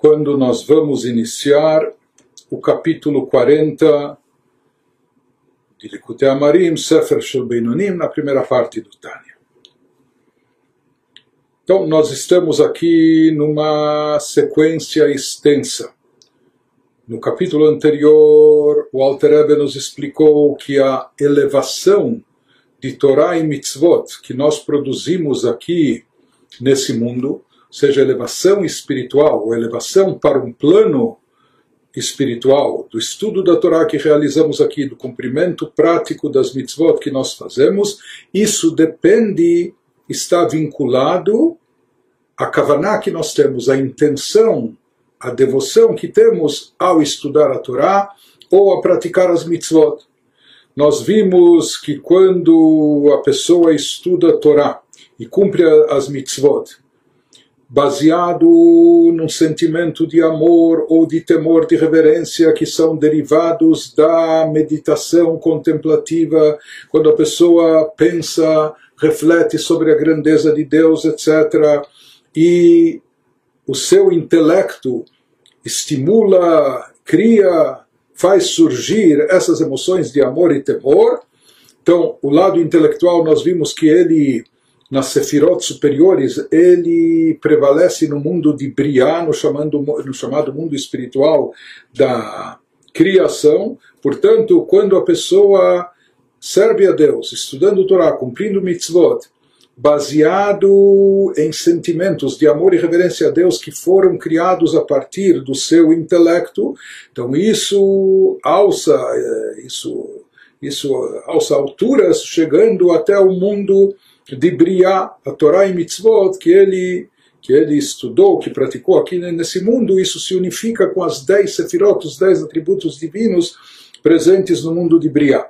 quando nós vamos iniciar o capítulo 40 de Likutei Amarim, Sefer Shel Beinonim, na primeira parte do Tânia. Então, nós estamos aqui numa sequência extensa. No capítulo anterior, o Alter Ebe nos explicou que a elevação de Torá e Mitzvot que nós produzimos aqui nesse mundo, seja elevação espiritual ou elevação para um plano espiritual, do estudo da Torá que realizamos aqui, do cumprimento prático das mitzvot que nós fazemos, isso depende, está vinculado à kavaná que nós temos, à intenção, à devoção que temos ao estudar a Torá ou a praticar as mitzvot. Nós vimos que quando a pessoa estuda a Torá e cumpre as mitzvot, baseado num sentimento de amor ou de temor, de reverência que são derivados da meditação contemplativa, quando a pessoa pensa, reflete sobre a grandeza de Deus, etc. E o seu intelecto estimula, cria, faz surgir essas emoções de amor e temor. Então, o lado intelectual nós vimos que ele nas sefirot superiores, ele prevalece no mundo de Briá, no, chamando, no chamado mundo espiritual da criação. Portanto, quando a pessoa serve a Deus, estudando o Torá, cumprindo mitzvot, baseado em sentimentos de amor e reverência a Deus que foram criados a partir do seu intelecto, então isso alça, eh, isso, isso alça alturas, chegando até o mundo de Briá, a Torá e Mitzvot, que ele, que ele estudou, que praticou aqui nesse mundo, isso se unifica com as dez sefirot, os dez atributos divinos presentes no mundo de Briá.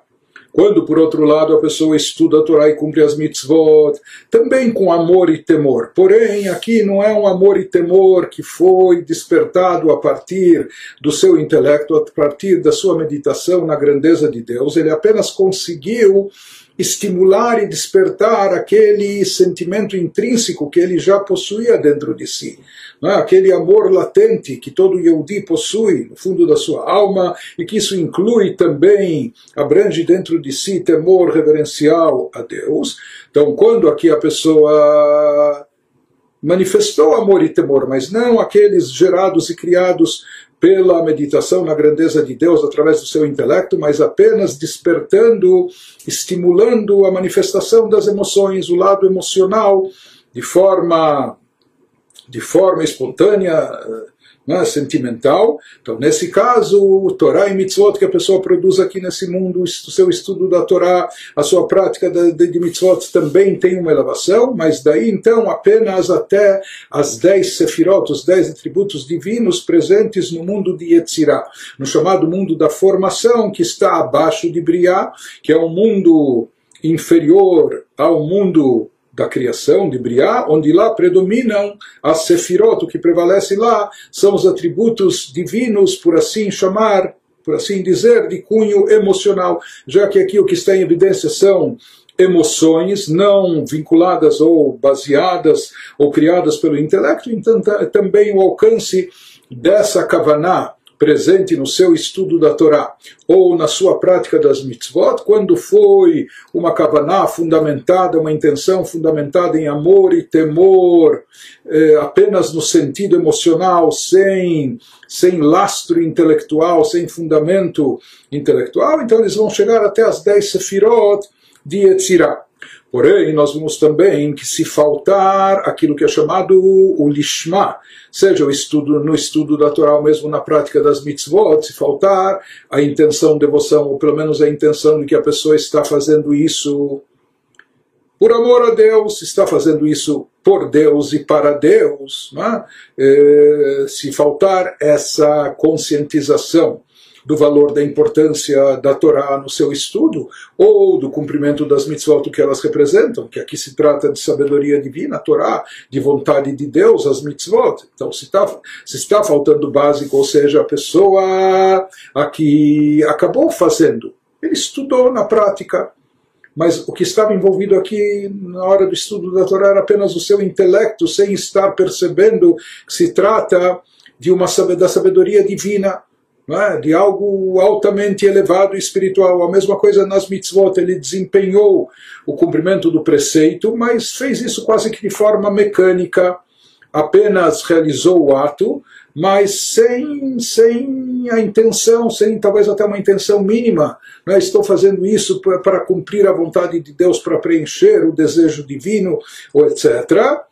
Quando, por outro lado, a pessoa estuda a Torá e cumpre as mitzvot, também com amor e temor. Porém, aqui não é um amor e temor que foi despertado a partir do seu intelecto, a partir da sua meditação na grandeza de Deus. Ele apenas conseguiu estimular e despertar aquele sentimento intrínseco que ele já possuía dentro de si. É? Aquele amor latente que todo Yehudi possui no fundo da sua alma e que isso inclui também, abrange dentro de si temor reverencial a Deus. Então, quando aqui a pessoa manifestou amor e temor, mas não aqueles gerados e criados pela meditação na grandeza de Deus através do seu intelecto, mas apenas despertando, estimulando a manifestação das emoções, o lado emocional, de forma, de forma espontânea, né, sentimental. Então, nesse caso, o Torá e Mitzvot que a pessoa produz aqui nesse mundo, o seu estudo da Torá, a sua prática de, de Mitzvot também tem uma elevação, mas daí então apenas até as dez Sefirot, os dez atributos divinos presentes no mundo de Yetzirah, no chamado mundo da formação, que está abaixo de Briá, que é um mundo inferior ao mundo da criação de Briá, onde lá predominam as sefirot, o que prevalece lá são os atributos divinos, por assim chamar, por assim dizer, de cunho emocional, já que aqui o que está em evidência são emoções não vinculadas ou baseadas ou criadas pelo intelecto, então também o alcance dessa kavaná presente no seu estudo da Torá ou na sua prática das mitzvot, quando foi uma kavaná fundamentada, uma intenção fundamentada em amor e temor, eh, apenas no sentido emocional, sem, sem lastro intelectual, sem fundamento intelectual, então eles vão chegar até as dez sefirot de Yetzirah. Porém, nós vimos também que se faltar aquilo que é chamado o lishma, seja o estudo, no estudo da Torá ou mesmo na prática das mitzvot, se faltar a intenção, devoção, ou pelo menos a intenção de que a pessoa está fazendo isso por amor a Deus, está fazendo isso por Deus e para Deus, é? se faltar essa conscientização do valor da importância da Torá no seu estudo, ou do cumprimento das mitzvot que elas representam, que aqui se trata de sabedoria divina, a Torá, de vontade de Deus, as mitzvot. Então, se está, se está faltando básico, ou seja, a pessoa aqui acabou fazendo, ele estudou na prática, mas o que estava envolvido aqui na hora do estudo da Torá era apenas o seu intelecto, sem estar percebendo que se trata de uma da sabedoria divina, é? de algo altamente elevado e espiritual. A mesma coisa nas mitzvot, ele desempenhou o cumprimento do preceito, mas fez isso quase que de forma mecânica, apenas realizou o ato, mas sem, sem a intenção, sem talvez até uma intenção mínima. Né? Estou fazendo isso para cumprir a vontade de Deus, para preencher o desejo divino, etc.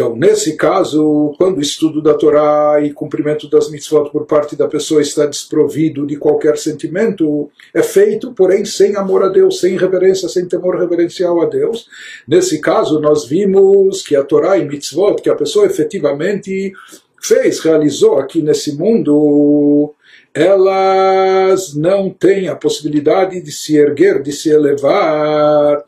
Então, nesse caso, quando o estudo da Torá e cumprimento das mitzvot por parte da pessoa está desprovido de qualquer sentimento, é feito, porém, sem amor a Deus, sem reverência, sem temor reverencial a Deus. Nesse caso, nós vimos que a Torá e mitzvot, que a pessoa efetivamente fez, realizou aqui nesse mundo, elas não têm a possibilidade de se erguer, de se elevar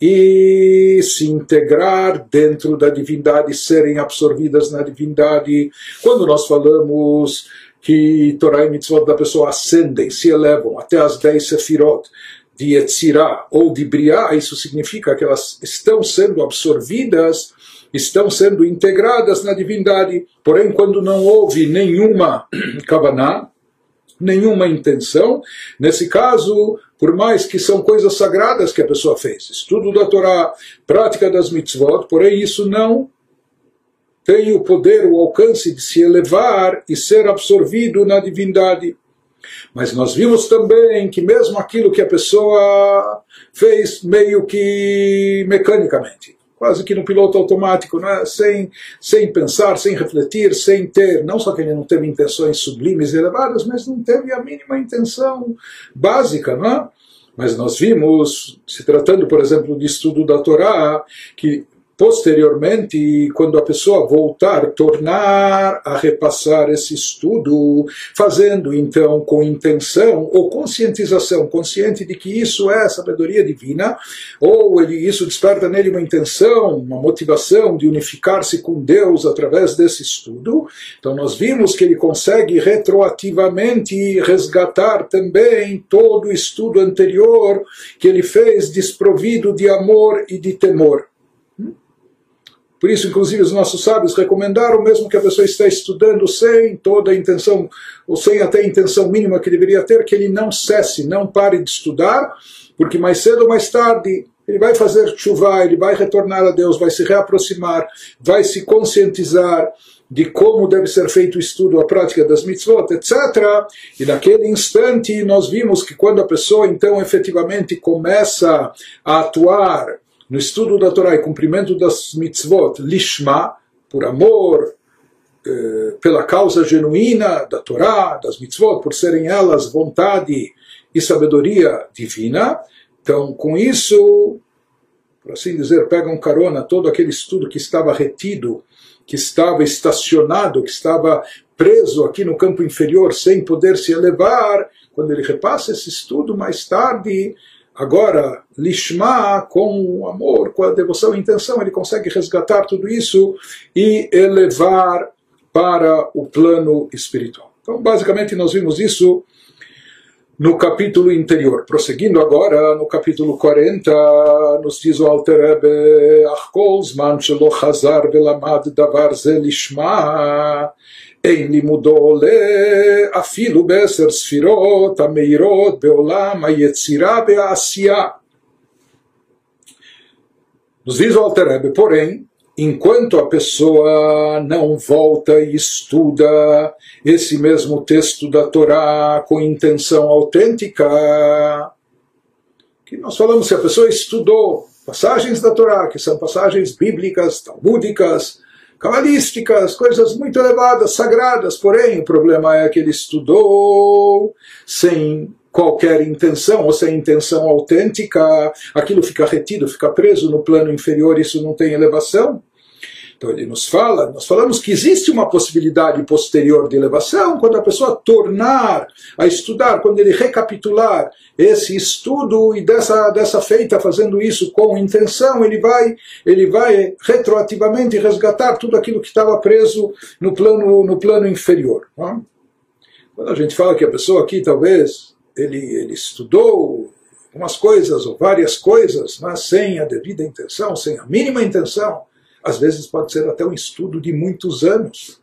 e se integrar dentro da divindade, serem absorvidas na divindade. Quando nós falamos que Torah e Mitzvot da pessoa ascendem, se elevam até as dez sefirot de Yetzirah ou de Briah, isso significa que elas estão sendo absorvidas estão sendo integradas na divindade. Porém, quando não houve nenhuma kavaná, nenhuma intenção, nesse caso, por mais que são coisas sagradas que a pessoa fez, estudo da Torá, prática das mitzvot, porém isso não tem o poder, o alcance de se elevar e ser absorvido na divindade. Mas nós vimos também que mesmo aquilo que a pessoa fez meio que mecanicamente, quase que no piloto automático, né? sem, sem pensar, sem refletir, sem ter, não só que ele não teve intenções sublimes e elevadas, mas não teve a mínima intenção básica, né? Mas nós vimos, se tratando, por exemplo, de estudo da Torá, que posteriormente, quando a pessoa voltar, tornar a repassar esse estudo, fazendo então com intenção ou conscientização, consciente de que isso é sabedoria divina, ou ele, isso desperta nele uma intenção, uma motivação de unificar-se com Deus através desse estudo. Então nós vimos que ele consegue retroativamente resgatar também todo o estudo anterior que ele fez desprovido de amor e de temor. Por isso, inclusive, os nossos sábios recomendaram, mesmo que a pessoa esteja estudando sem toda a intenção, ou sem até a intenção mínima que deveria ter, que ele não cesse, não pare de estudar, porque mais cedo ou mais tarde ele vai fazer chuva, ele vai retornar a Deus, vai se reaproximar, vai se conscientizar de como deve ser feito o estudo, a prática das mitzvot, etc. E naquele instante nós vimos que quando a pessoa então efetivamente começa a atuar no estudo da Torá e cumprimento das mitzvot, lishma, por amor, eh, pela causa genuína da Torá, das mitzvot, por serem elas vontade e sabedoria divina. Então, com isso, por assim dizer, pegam carona todo aquele estudo que estava retido, que estava estacionado, que estava preso aqui no campo inferior sem poder se elevar, quando ele repassa esse estudo mais tarde, Agora, Lishma, com o amor, com a devoção e intenção, ele consegue resgatar tudo isso e elevar para o plano espiritual. Então, basicamente, nós vimos isso no capítulo interior. Prosseguindo agora, no capítulo 40, nos diz o Alter Rebbe, Ach kol zman shelo velamad davar ze lishma, אין לימודו עולה אפילו בעשר ספירות המאירות בעולם היצירה והעשייה. Nos diz o Alter Rebbe, porém, enquanto a pessoa não volta e estuda esse mesmo texto da Torá com intenção autêntica, que nós falamos se a pessoa estudou passagens da Torá, que são passagens bíblicas, talmúdicas, cabalísticas, coisas muito elevadas, sagradas, porém o problema é que ele estudou sem qualquer intenção ou sem intenção autêntica, aquilo fica retido, fica preso no plano inferior, isso não tem elevação. Então ele nos fala, nós falamos que existe uma possibilidade posterior de elevação quando a pessoa tornar a estudar, quando ele recapitular esse estudo e dessa, dessa feita fazendo isso com intenção, ele vai, ele vai retroativamente resgatar tudo aquilo que estava preso no plano, no plano inferior. Não? Quando a gente fala que a pessoa aqui talvez ele, ele estudou algumas coisas ou várias coisas, mas sem a devida intenção, sem a mínima intenção, às vezes pode ser até um estudo de muitos anos.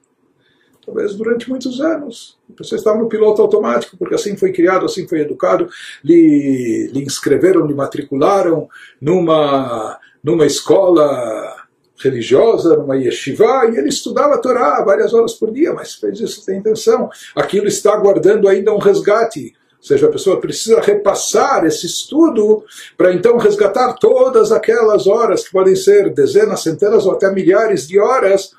talvez durante muitos anos. A pessoa estava no piloto automático, porque assim foi criado, assim foi educado, lhe, lhe inscreveram, lhe matricularam numa, numa escola religiosa, numa yeshiva, e ele estudava a Torá várias horas por dia, mas fez isso sem intenção. Aquilo está aguardando ainda um resgate. Ou seja, a pessoa precisa repassar esse estudo para então resgatar todas aquelas horas, que podem ser dezenas, centenas ou até milhares de horas,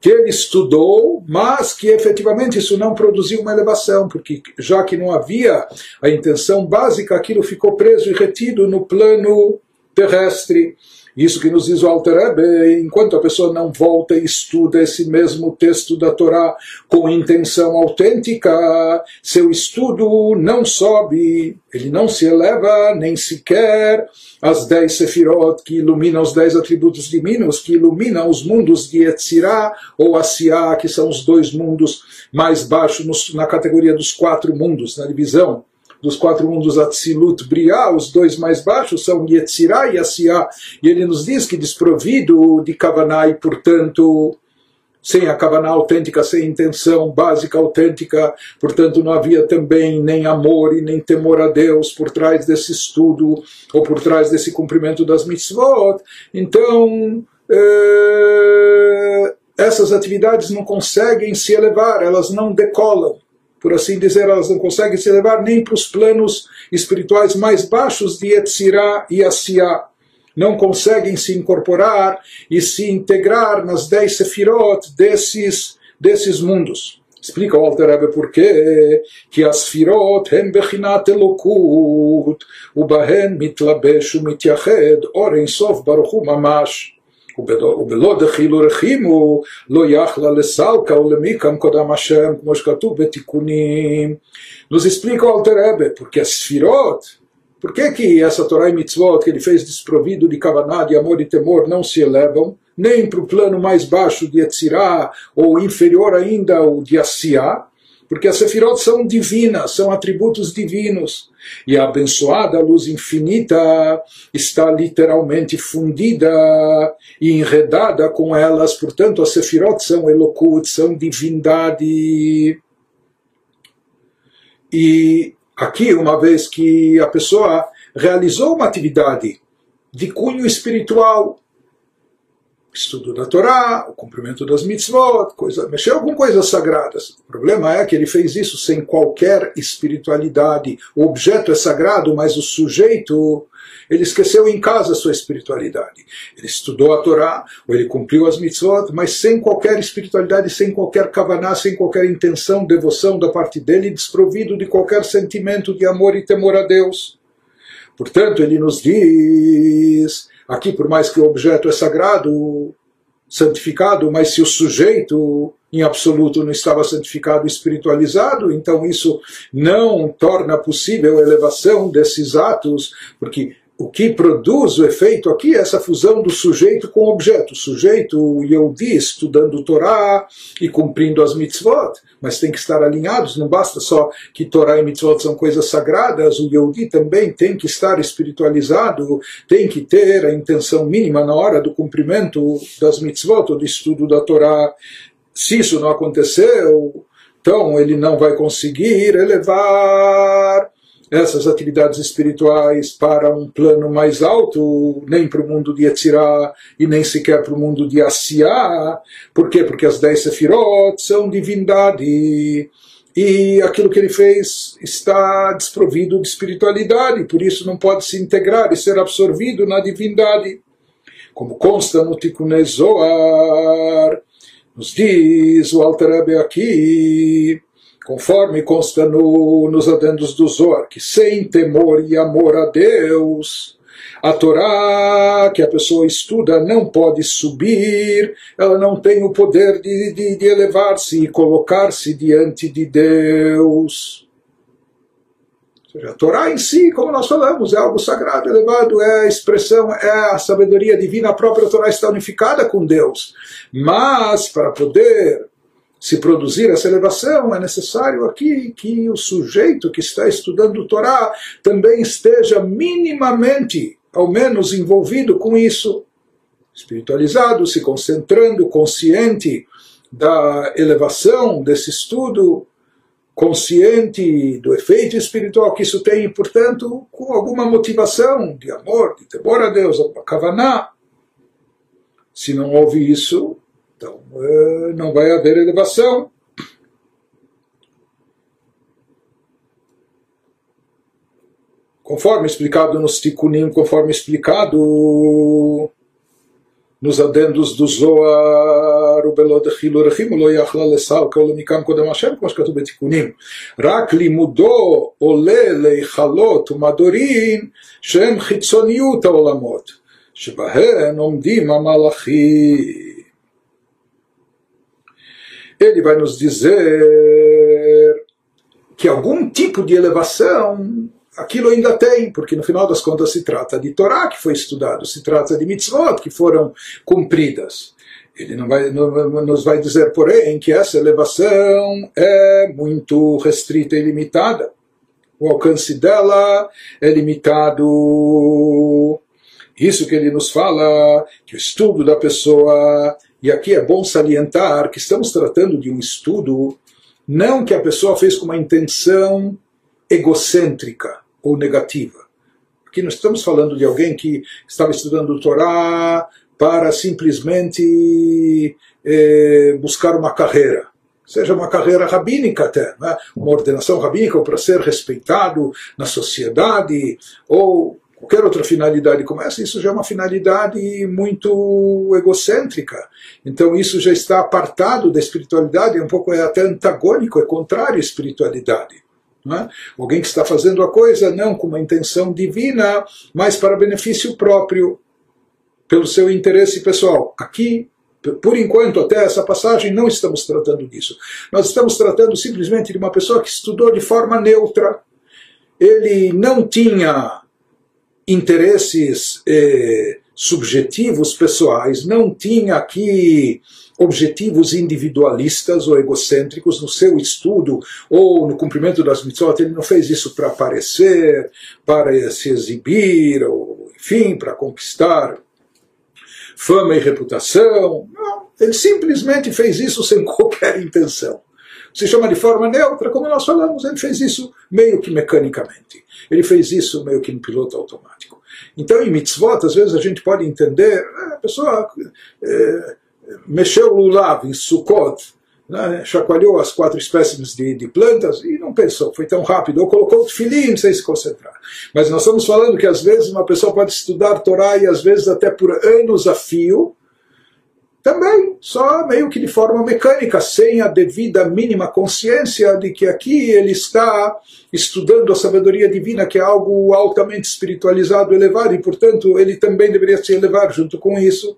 que ele estudou, mas que efetivamente isso não produziu uma elevação, porque já que não havia a intenção básica, aquilo ficou preso e retido no plano terrestre. Isso que nos diz o Alter Rebbe, enquanto a pessoa não volta e estuda esse mesmo texto da Torá com intenção autêntica, seu estudo não sobe, ele não se eleva nem sequer as dez sefirot que iluminam os dez atributos divinos, que iluminam os mundos de Etzirá ou Asiá, que são os dois mundos mais baixos na categoria dos quatro mundos, na divisão dos quatro mundos Atzilut, Briá, os dois mais baixos são Yetzirah e Asiá. E ele nos diz que desprovido de Kavaná e, portanto, sem a Kavaná autêntica, sem intenção básica autêntica, portanto não havia também nem amor e nem temor a Deus por trás desse estudo ou por trás desse cumprimento das mitzvot. Então, eh, essas atividades não conseguem se elevar, elas não decolam por assim dizer, elas não conseguem se elevar nem para os planos espirituais mais baixos de Yetzirah e Asiá. Não conseguem se incorporar e se integrar nas dez sefirot desses, desses mundos. Explica o Alter Rebbe por quê que as sefirot hem bechinat elokut ubahen mitlabesh umityached or sof baruch hu mamash ובלא דחילו רחימו לא יכלה לסלקה ולמיקם קודם השם, כמו שכתוב בתיקונים. Nos explica o Alter Rebbe, porque as Sfirot, por que, que essa Torá e Mitzvot que ele fez desprovido de Kavaná, de amor e temor, não se elevam, nem para o plano mais baixo de Etzirá, ou inferior ainda o de Asiá, porque as Sefirot são divinas, são atributos divinos. E a abençoada luz infinita está literalmente fundida e enredada com elas. Portanto, as Sefirot são Elokut, são divindade. E aqui, uma vez que a pessoa realizou uma atividade de cunho espiritual, estudo da Torá, o cumprimento das mitzvot, coisa, mexeu com coisas sagradas. O problema é que ele fez isso sem qualquer espiritualidade. O objeto é sagrado, mas o sujeito, ele esqueceu em casa a sua espiritualidade. Ele estudou a Torá, ou ele cumpriu as mitzvot, mas sem qualquer espiritualidade, sem qualquer kavaná, sem qualquer intenção, devoção da parte dele, desprovido de qualquer sentimento de amor e temor a Deus. Portanto, ele nos diz Aqui, por mais que o objeto é sagrado, santificado, mas se o sujeito em absoluto não estava santificado, espiritualizado, então isso não torna possível a elevação desses atos, porque o que produz o efeito aqui é essa fusão do sujeito com o objeto. O sujeito, o Yehudi, estudando o Torá e cumprindo as mitzvot, mas tem que estar alinhados, não basta só que Torá e mitzvot são coisas sagradas, o Yehudi também tem que estar espiritualizado, tem que ter a intenção mínima na hora do cumprimento das mitzvot, ou do estudo da Torá. Se isso não aconteceu, então ele não vai conseguir elevar essas atividades espirituais para um plano mais alto, nem para o mundo de Yetzirah e nem sequer para o mundo de Asiá. Por quê? Porque as dez Sefirot são divindade e aquilo que ele fez está desprovido de espiritualidade, por isso não pode se integrar e ser absorvido na divindade. Como consta no Tikkun Zohar, nos diz o Alter Rebbe aqui, conforme consta no, nos adendos do Zohar, que sem temor e amor a Deus, a Torá que a pessoa estuda não pode subir, ela não tem o poder de, de, de elevar-se e colocar-se diante de Deus. Ou seja, a Torá em si, como nós falamos, é algo sagrado, elevado, é a expressão, é a sabedoria divina, a própria Torá está unificada com Deus. Mas, para poder se produzir essa elevação, é necessário aqui que o sujeito que está estudando o Torá também esteja minimamente, ao menos, envolvido com isso, espiritualizado, se concentrando, consciente da elevação desse estudo consciente do efeito espiritual que isso tem, e, portanto, com alguma motivação de amor, de temor a Deus, a kavaná. Se não houve isso, então eh, não vai haver elevação. Conforme explicado nos Tikkunim, conforme explicado nos adendos do Zohar, ובלא דחילו רחימו לא יכלה לסל כל מכאן קודם השם, כמו שכתוב בתיקונים. רק לימודו עולה להיכלות ומדורים שהם חיצוניות העולמות, שבהן עומדים המלאכים. Ele vai nos dizer que algum tipo de elevação aquilo ainda tem, porque no final das contas se trata de Torá que foi estudado, se trata de mitzvot que foram cumpridas. Ele não vai, não, nos vai dizer, porém, que essa elevação é muito restrita e limitada. O alcance dela é limitado. Isso que ele nos fala, que o estudo da pessoa, e aqui é bom salientar que estamos tratando de um estudo não que a pessoa fez com uma intenção egocêntrica, ou negativa. Aqui nós estamos falando de alguém que estava estudando o Torá para simplesmente eh, buscar uma carreira, seja uma carreira rabínica até, né? uma ordenação rabínica, ou para ser respeitado na sociedade, ou qualquer outra finalidade como essa, isso já é uma finalidade muito egocêntrica. Então isso já está apartado da espiritualidade, é um pouco é até antagônico, é contrário à espiritualidade. É? Alguém que está fazendo a coisa não com uma intenção divina, mas para benefício próprio, pelo seu interesse pessoal. Aqui, por enquanto, até essa passagem, não estamos tratando disso. Nós estamos tratando simplesmente de uma pessoa que estudou de forma neutra. Ele não tinha interesses eh, subjetivos pessoais, não tinha aqui objetivos individualistas ou egocêntricos no seu estudo ou no cumprimento das mitzvot. Ele não fez isso para aparecer, para se exibir, ou, enfim, para conquistar fama e reputação. Não, ele simplesmente fez isso sem qualquer intenção. Se chama de forma neutra, como nós falamos, ele fez isso meio que mecanicamente. Ele fez isso meio que no piloto automático. Então, em mitzvot, às vezes a gente pode entender, ah, a pessoa é, mexeu o lulav em Sukkot, né, chacoalhou as quatro espécies de, de, plantas e não pensou, foi tão rápido, ou colocou o filim sem se concentrar. Mas nós estamos falando que às vezes uma pessoa pode estudar Torá e às vezes até por anos a fio, também só meio que de forma mecânica, sem a devida mínima consciência de que aqui ele está estudando a sabedoria divina, que é algo altamente espiritualizado, elevado, e portanto ele também deveria se elevar junto com isso.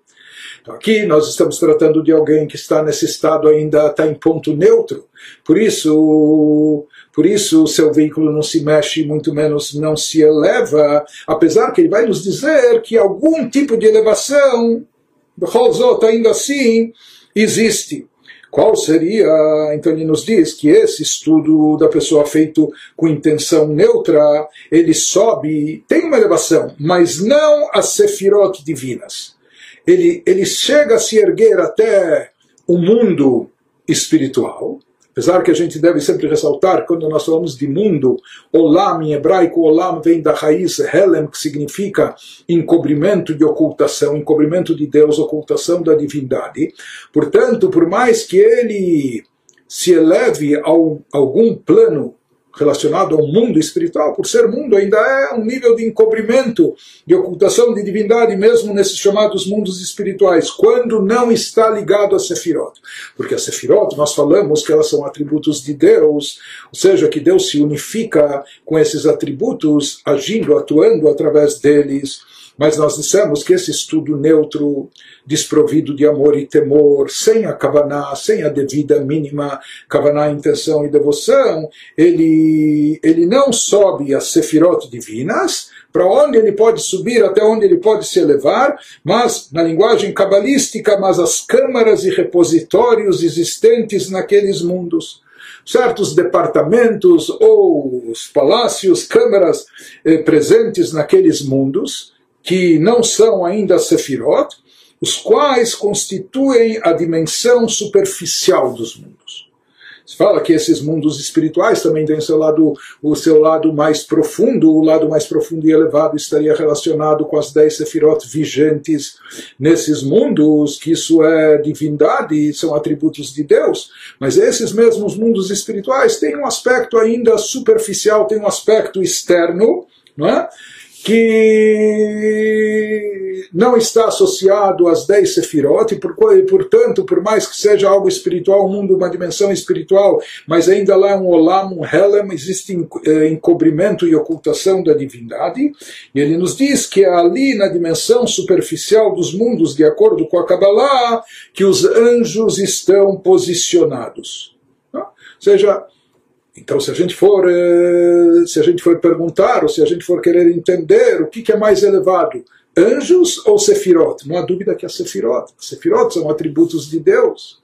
Então, aqui nós estamos tratando de alguém que está nesse estado ainda, está em ponto neutro, por isso, por isso o seu veículo não se mexe, muito menos não se eleva, apesar que ele vai nos dizer que algum tipo de elevação, Becholzot, ainda assim, existe. Qual seria, então ele nos diz que esse estudo da pessoa feito com intenção neutra, ele sobe, tem uma elevação, mas não as sefirot divinas ele, ele chega a se erguer até o mundo espiritual, apesar que a gente deve sempre ressaltar, quando nós falamos de mundo, Olam em hebraico, Olam vem da raiz Helem, que significa encobrimento de ocultação, encobrimento de Deus, ocultação da divindade. Portanto, por mais que ele se eleve a algum plano relacionado ao mundo espiritual, por ser mundo, ainda é um nível de encobrimento, de ocultação de divindade, mesmo nesses chamados mundos espirituais, quando não está ligado a Sefirot. Porque a Sefirot, nós falamos que elas são atributos de Deus, ou seja, que Deus se unifica com esses atributos, agindo, atuando através deles. Mas nós dissemos que esse estudo neutro, desprovido de amor e temor, sem a kavaná, sem a devida mínima kavaná, intenção e devoção, ele, ele não sobe as sefirot divinas, para onde ele pode subir, até onde ele pode se elevar, mas, na linguagem cabalística, mas as câmaras e repositórios existentes naqueles mundos. Certos departamentos ou os palácios, câmaras eh, presentes naqueles mundos, que não são ainda Sefirot, os quais constituem a dimensão superficial dos mundos. Se fala que esses mundos espirituais também têm o seu lado, o seu lado mais profundo, o lado mais profundo e elevado estaria relacionado com as dez sefirot vigentes nesses mundos, que isso é divindade, são atributos de Deus. Mas esses mesmos mundos espirituais têm um aspecto ainda superficial, têm um aspecto externo, não é? Que não está associado às dez sefirot, e portanto, por mais que seja algo espiritual, um mundo, uma dimensão espiritual, mas ainda lá um olam, um helem, existe eh, encobrimento e ocultação da divindade, e ele nos diz que é ali na dimensão superficial dos mundos, de acordo com a Kabbalah, que os anjos estão posicionados. Ou seja, então, se a gente for, eh, se a gente for perguntar, ou se a gente for querer entender o que, é mais elevado, anjos ou sefirot? Não há dúvida que é sefirot. Sefirot são atributos de Deus.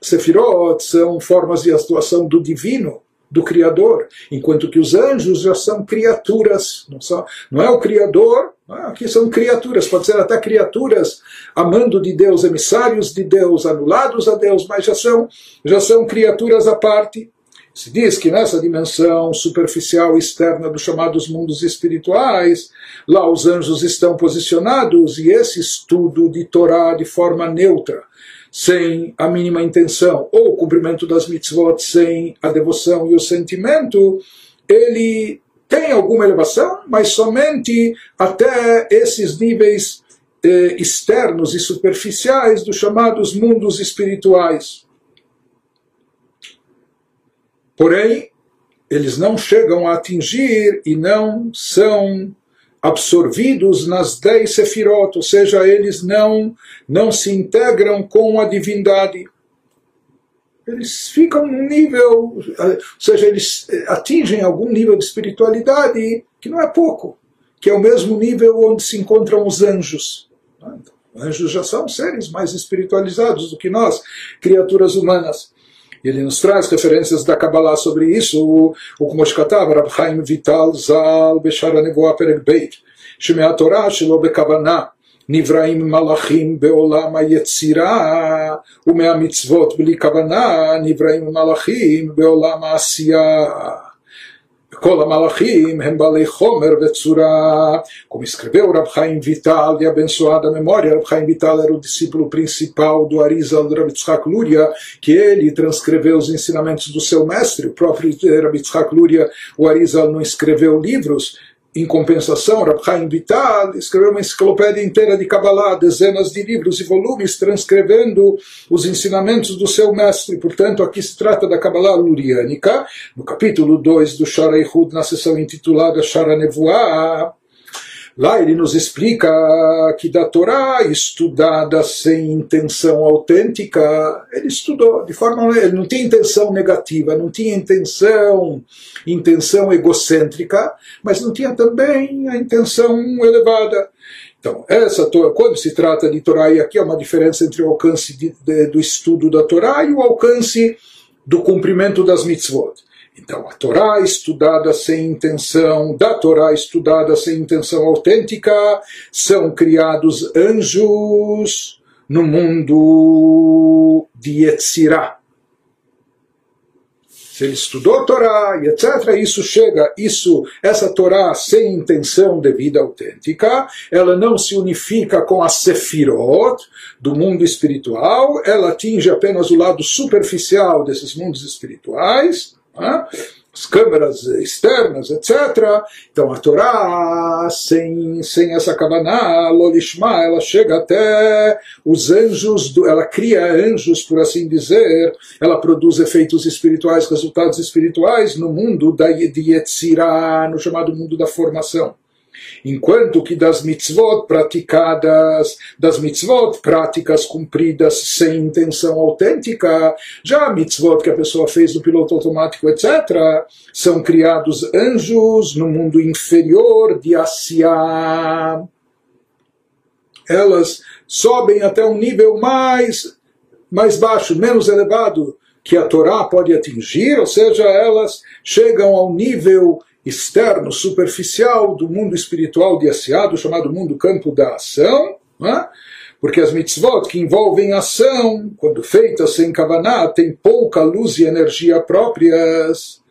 Sefirot são formas de atuação do divino, do Criador, enquanto que os anjos já são criaturas, não, são, não é o Criador, ah, aqui são criaturas, pode ser até criaturas amando de Deus, emissários de Deus, anulados a Deus, mas já são, já são criaturas à parte. Se diz que nessa dimensão superficial externa dos chamados mundos espirituais, lá os anjos estão posicionados e esse estudo de Torá de forma neutra, sem a mínima intenção, ou o cumprimento das mitzvot sem a devoção e o sentimento, ele tem alguma elevação, mas somente até esses níveis eh, externos e superficiais dos chamados mundos espirituais. Porém, eles não chegam a atingir e não são absorvidos nas dez sefirot, ou seja, eles não, não se integram com a divindade. Eles ficam num nível, ou seja, eles atingem algum nível de espiritualidade que não é pouco, que é o mesmo nível onde se encontram os anjos. Então, anjos já são seres mais espiritualizados do que nós, criaturas humanas E ele nos traz referências da Kabbalah sobre isso, o como שכתב רב חיים ויטל ז"ל בשער הנבואה פרק ב', שמהתורה שלו בכוונה נבראים מלאכים בעולם היצירה, ומהמצוות בלי כוונה נבראים מלאכים בעולם העשייה. Como escreveu Rab Chaim Vital, de abençoada memória, Rab Chaim Vital era o discípulo principal do Arizal Rab Tzchak Luria, que ele transcreveu os ensinamentos do seu mestre. O próprio Rab Tzchak Luria, o Arizal, não escreveu livros, em compensação, Rab Chaim Vital escreveu uma enciclopédia inteira de Kabbalah, dezenas de livros e volumes transcrevendo os ensinamentos do seu mestre. Portanto, aqui se trata da Kabbalah luriânica, no capítulo 2 do Shara Ehud, na sessão intitulada Shara Nevuah. Lá ele nos explica que da Torá, estudada sem intenção autêntica, ele estudou de forma. Ele não tinha intenção negativa, não tinha intenção, intenção egocêntrica, mas não tinha também a intenção elevada. Então, essa quando se trata de Torá, e aqui há uma diferença entre o alcance de, de, do estudo da Torá e o alcance do cumprimento das mitzvot. Então, a Torá estudada sem intenção, da Torá estudada sem intenção autêntica, são criados anjos no mundo de Yetzirah. Se ele estudou a Torá e etc., isso chega, isso, essa Torá sem intenção de vida autêntica, ela não se unifica com a Sefirot do mundo espiritual, ela atinge apenas o lado superficial desses mundos espirituais, as câmeras externas, etc. Então a Torá, sem, sem essa Kavaná, Lolishma, ela chega até os anjos, do, ela cria anjos, por assim dizer, ela produz efeitos espirituais, resultados espirituais no mundo da, de Yetzirah, no chamado mundo da formação enquanto que das mitzvot praticadas, das mitzvot práticas cumpridas sem intenção autêntica, já mitzvot que a pessoa fez no piloto automático, etc., são criados anjos no mundo inferior de Asiá. Elas sobem até um nível mais, mais baixo, menos elevado que a Torá pode atingir, ou seja, elas chegam ao nível externo, superficial do mundo espiritual de Asiado, chamado mundo campo da ação. É? Porque as mitzvot que envolvem ação, quando feitas sem kavaná, têm pouca luz e energia próprias.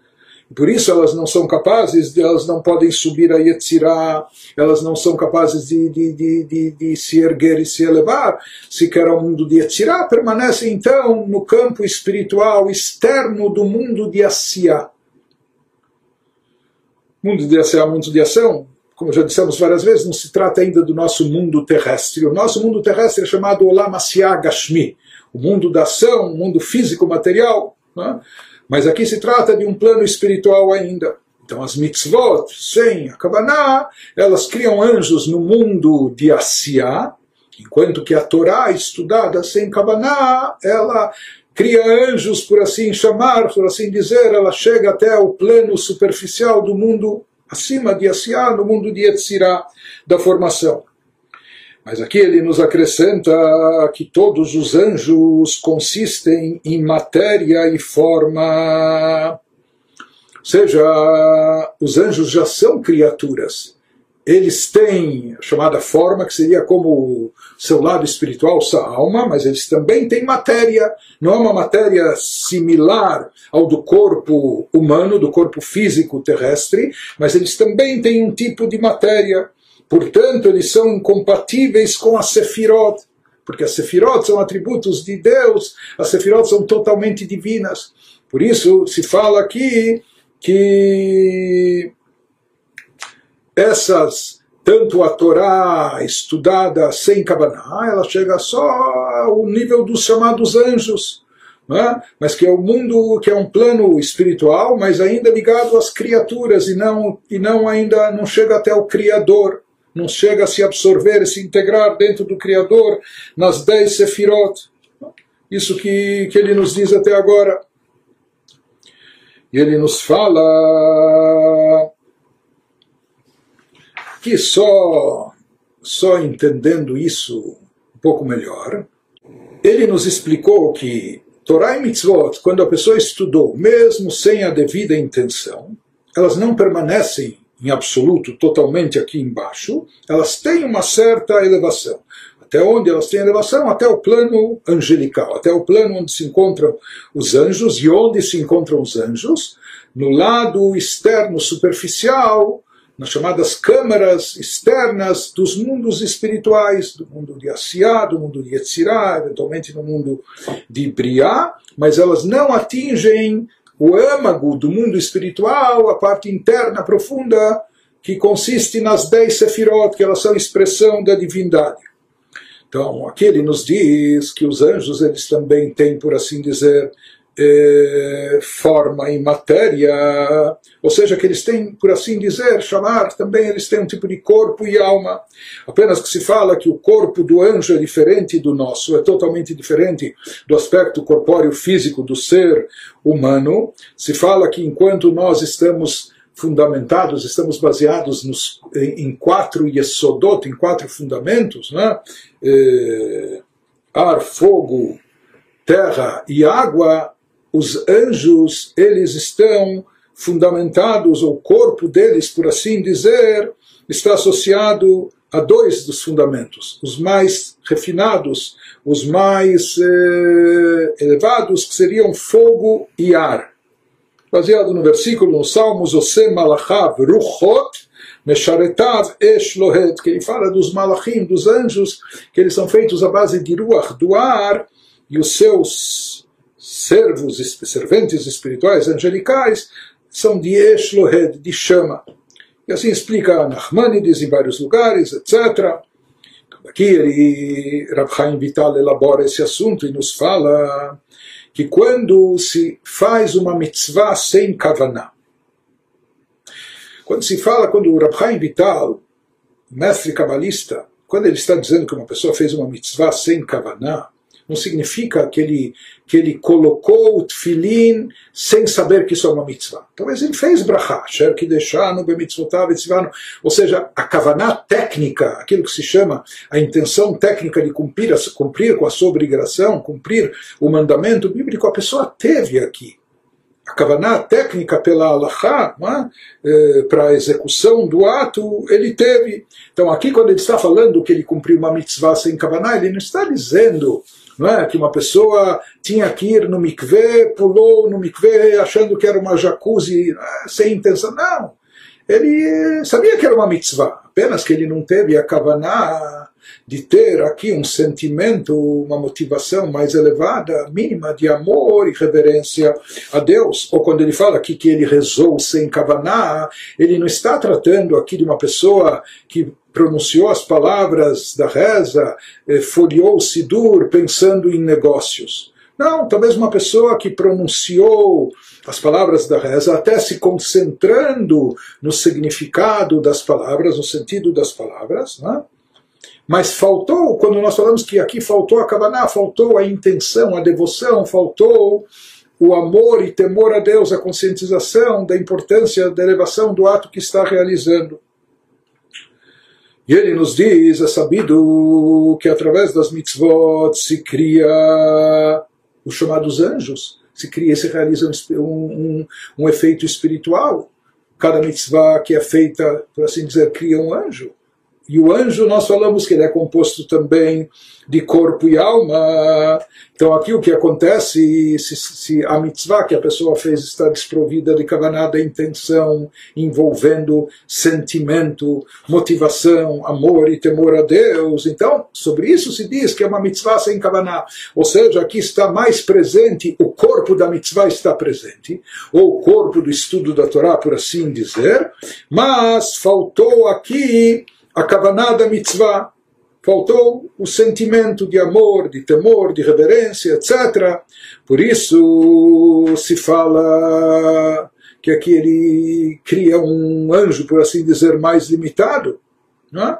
Por isso elas não são capazes, elas não podem subir a Yetzirah, elas não são capazes de, de, de, de, de se erguer e se elevar, sequer ao mundo de Yetzirah, permanecem então no campo espiritual externo do mundo de Asiá. Mundo de Asiá, mundo de ação, como já dissemos várias vezes, não se trata ainda do nosso mundo terrestre. O nosso mundo terrestre é chamado Olam Gashmi, o mundo da ação, o mundo físico, material. Né? Mas aqui se trata de um plano espiritual ainda. Então as mitzvot, sem a Kabbalah, elas criam anjos no mundo de Asiá, enquanto que a Torá, estudada sem Kabbalah, ela cria anjos, por assim chamar, por assim dizer, ela chega até o plano superficial do mundo acima de Asiá, no mundo de Yetzirah, da formação. Mas aqui ele nos acrescenta que todos os anjos consistem em matéria e forma. Ou seja, os anjos já são criaturas. Eles têm a chamada forma, que seria como seu lado espiritual, sua alma, mas eles também têm matéria. Não é uma matéria similar ao do corpo humano, do corpo físico terrestre, mas eles também têm um tipo de matéria. Portanto, eles são incompatíveis com a Sefirot, porque as Sefirot são atributos de Deus, as Sefirot são totalmente divinas. Por isso, se fala aqui que essas, tanto a Torá estudada sem Kabbalah, ela chega só ao nível dos chamados anjos. É? mas que é o um mundo que é um plano espiritual, mas ainda ligado às criaturas e não e não ainda não chega até o Criador não chega a se absorver e se integrar dentro do Criador nas dez sefirot. Isso que, que ele nos diz até agora. E ele nos fala que só, só entendendo isso um pouco melhor, ele nos explicou que Torah e Mitzvot, quando a pessoa estudou, mesmo sem a devida intenção, elas não permanecem em absoluto, totalmente aqui embaixo, elas têm uma certa elevação. Até onde elas têm elevação? Até o plano angelical, até o plano onde se encontram os anjos e onde se encontram os anjos, no lado externo superficial, nas chamadas câmaras externas dos mundos espirituais, do mundo de Asiá, do mundo de Yetzirah, eventualmente no mundo de Briá, mas elas não atingem o âmago do mundo espiritual, a parte interna profunda, que consiste nas dez sefirot, que elas são expressão da divindade. Então, aqui ele nos diz que os anjos eles também têm, por assim dizer, eh, forma e matéria, ou seja, que eles têm, por assim dizer, chamar, também eles têm um tipo de corpo e alma. Apenas que se fala que o corpo do anjo é diferente do nosso, é totalmente diferente do aspecto corpóreo físico do ser humano. Se fala que enquanto nós estamos fundamentados, estamos baseados nos, em, em quatro yesodot, em quatro fundamentos, né? Eh, ar, fogo, terra e água, os anjos, eles estão fundamentados, o corpo deles, por assim dizer, está associado a dois dos fundamentos, os mais refinados, os mais eh, elevados, que seriam fogo e ar. Baseado no versículo, no Salmos, Ose Malachav Ruchot, Mesharetav Esh Lohet, que ele fala dos malachim, dos anjos, que eles são feitos à base de ruach, do ar, e os seus servos, serventes espirituais angelicais, são de Eshlohed, de chama. E assim explica Nachmanides em vários lugares, etc. Então, aqui ele, Rav Chaim Vital elabora esse assunto e nos fala que quando se faz uma mitzvah sem kavaná, quando se fala, quando o Rav Chaim Vital, mestre cabalista, quando ele está dizendo que uma pessoa fez uma mitzvah sem kavaná, não significa que ele, que ele colocou o tefilin sem saber que isso é uma mitzvah. Talvez ele fez brachá, sher que deixano bemitzvotav etzivano. Ou seja, a kavaná técnica, aquilo que se chama a intenção técnica de cumprir, cumprir com a sua obrigação, cumprir o mandamento bíblico, a pessoa teve aqui. a kavaná técnica pela Allahá, é? para a execução do ato, ele teve. Então aqui quando ele está falando que ele cumpriu uma mitzvah sem kavaná, ele não está dizendo não é? que uma pessoa tinha que ir no mikveh, pulou no mikveh achando que era uma jacuzzi é, sem intenção. Não. Ele sabia que era uma mitzvah, apenas que ele não teve a kavaná de ter aqui um sentimento, uma motivação mais elevada, mínima de amor e reverência a Deus. Ou quando ele fala aqui que ele rezou sem kavaná, ele não está tratando aqui de uma pessoa que pronunciou as palavras da reza, eh, folheou o Sidur pensando em negócios. Não, talvez uma pessoa que pronunciou as palavras da reza até se concentrando no significado das palavras, no sentido das palavras, né? Mas faltou, quando nós falamos que aqui faltou a Kavaná, faltou a intenção, a devoção, faltou o amor e temor a Deus, a conscientização da importância da elevação do ato que está realizando. E ele nos diz, é sabido que através das mitzvot se cria os chamados anjos, se cria e se realiza um, um, um efeito espiritual. Cada mitzvah que é feita, por assim dizer, cria um anjo. E o anjo, nós falamos que ele é composto também de corpo e alma. Então, aqui o que acontece, se, se a mitzvah que a pessoa fez está desprovida de kavanah intenção, envolvendo sentimento, motivação, amor e temor a Deus, então, sobre isso se diz que é uma mitzvah sem kavanah. Ou seja, aqui está mais presente, o corpo da mitzvah está presente, ou o corpo do estudo da Torá, por assim dizer, mas faltou aqui a kavaná mitzvah. Faltou o sentimento de amor, de temor, de reverência, etc. Por isso se fala que aqui ele cria um anjo, por assim dizer, mais limitado. Não é?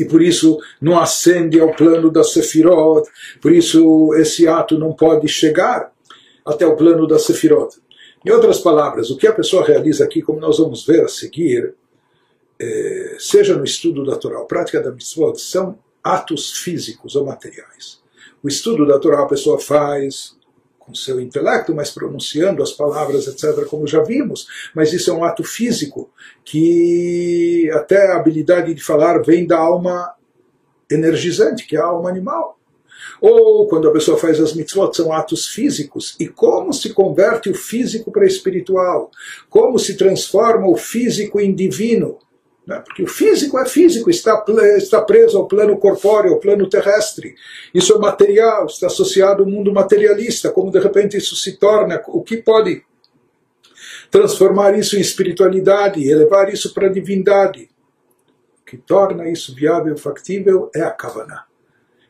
e por isso não ascende ao plano da Sefirot, por isso esse ato não pode chegar até o plano da Sefirot. Em outras palavras, o que a pessoa realiza aqui, como nós vamos ver a seguir, é, seja no estudo da Torá, a prática da mitzvot, são atos físicos ou materiais. O estudo da Torá a pessoa faz com seu intelecto, mas pronunciando as palavras, etc., como já vimos. Mas isso é um ato físico, que até a habilidade de falar vem da alma energizante, que é a alma animal. Ou quando a pessoa faz as mitzvot, são atos físicos. E como se converte o físico para espiritual? Como se transforma o físico em divino? Né? Porque o físico é físico, está, está preso ao plano corpóreo, ao plano terrestre. Isso é material, está associado ao mundo materialista. Como de repente isso se torna, o que pode transformar isso em espiritualidade, elevar isso para a divindade? O que torna isso viável, factível, é a Kavaná.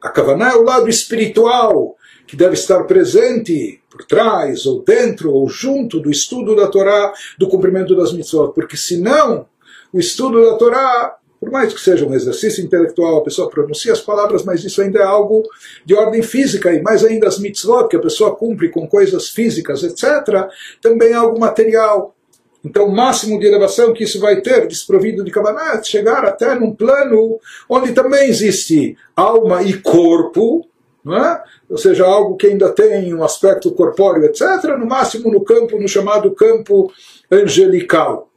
A Kavaná é o lado espiritual que deve estar presente por trás, ou dentro, ou junto do estudo da Torá, do cumprimento das mitzvot, porque senão o estudo da Torá, por mais que seja um exercício intelectual, a pessoa pronuncia as palavras, mas isso ainda é algo de ordem física, e mais ainda as mitzvot, que a pessoa cumpre com coisas físicas, etc., também é algo material. Então, o máximo de elevação que isso vai ter, desprovido de Kabbalah, é chegar até num plano onde também existe alma e corpo, é? ou seja, algo que ainda tem um aspecto corpóreo, etc., no máximo no campo, no chamado campo angelical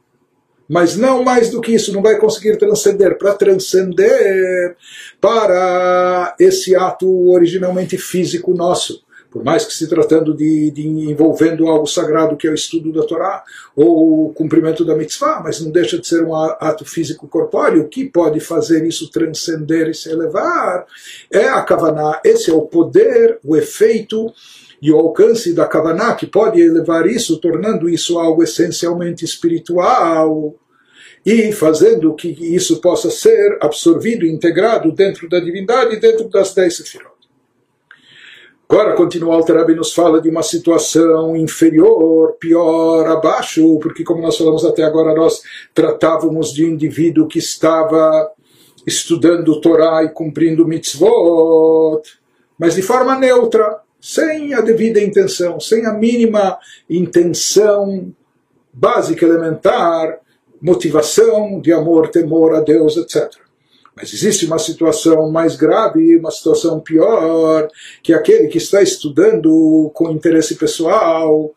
mas não mais do que isso, não vai conseguir transcender. Para transcender para esse ato originalmente físico nosso, por mais que se tratando de, de, envolvendo algo sagrado que é o estudo da Torá ou o cumprimento da mitzvah, mas não deixa de ser um ato físico corpóreo, o que pode fazer isso transcender e se elevar é a kavaná, esse é o poder, o efeito e o alcance da Kavaná, que pode elevar isso, tornando isso algo essencialmente espiritual, e fazendo que isso possa ser absorvido, integrado dentro da divindade, dentro das dez sefirot. Agora, continua o nos fala de uma situação inferior, pior, abaixo, porque como nós falamos até agora, nós tratávamos de um indivíduo que estava estudando Torá e cumprindo mitzvot, mas de forma neutra, sem a devida intenção, sem a mínima intenção básica, elementar, motivação de amor, temor a Deus, etc. Mas existe uma situação mais grave, uma situação pior, que é aquele que está estudando com interesse pessoal,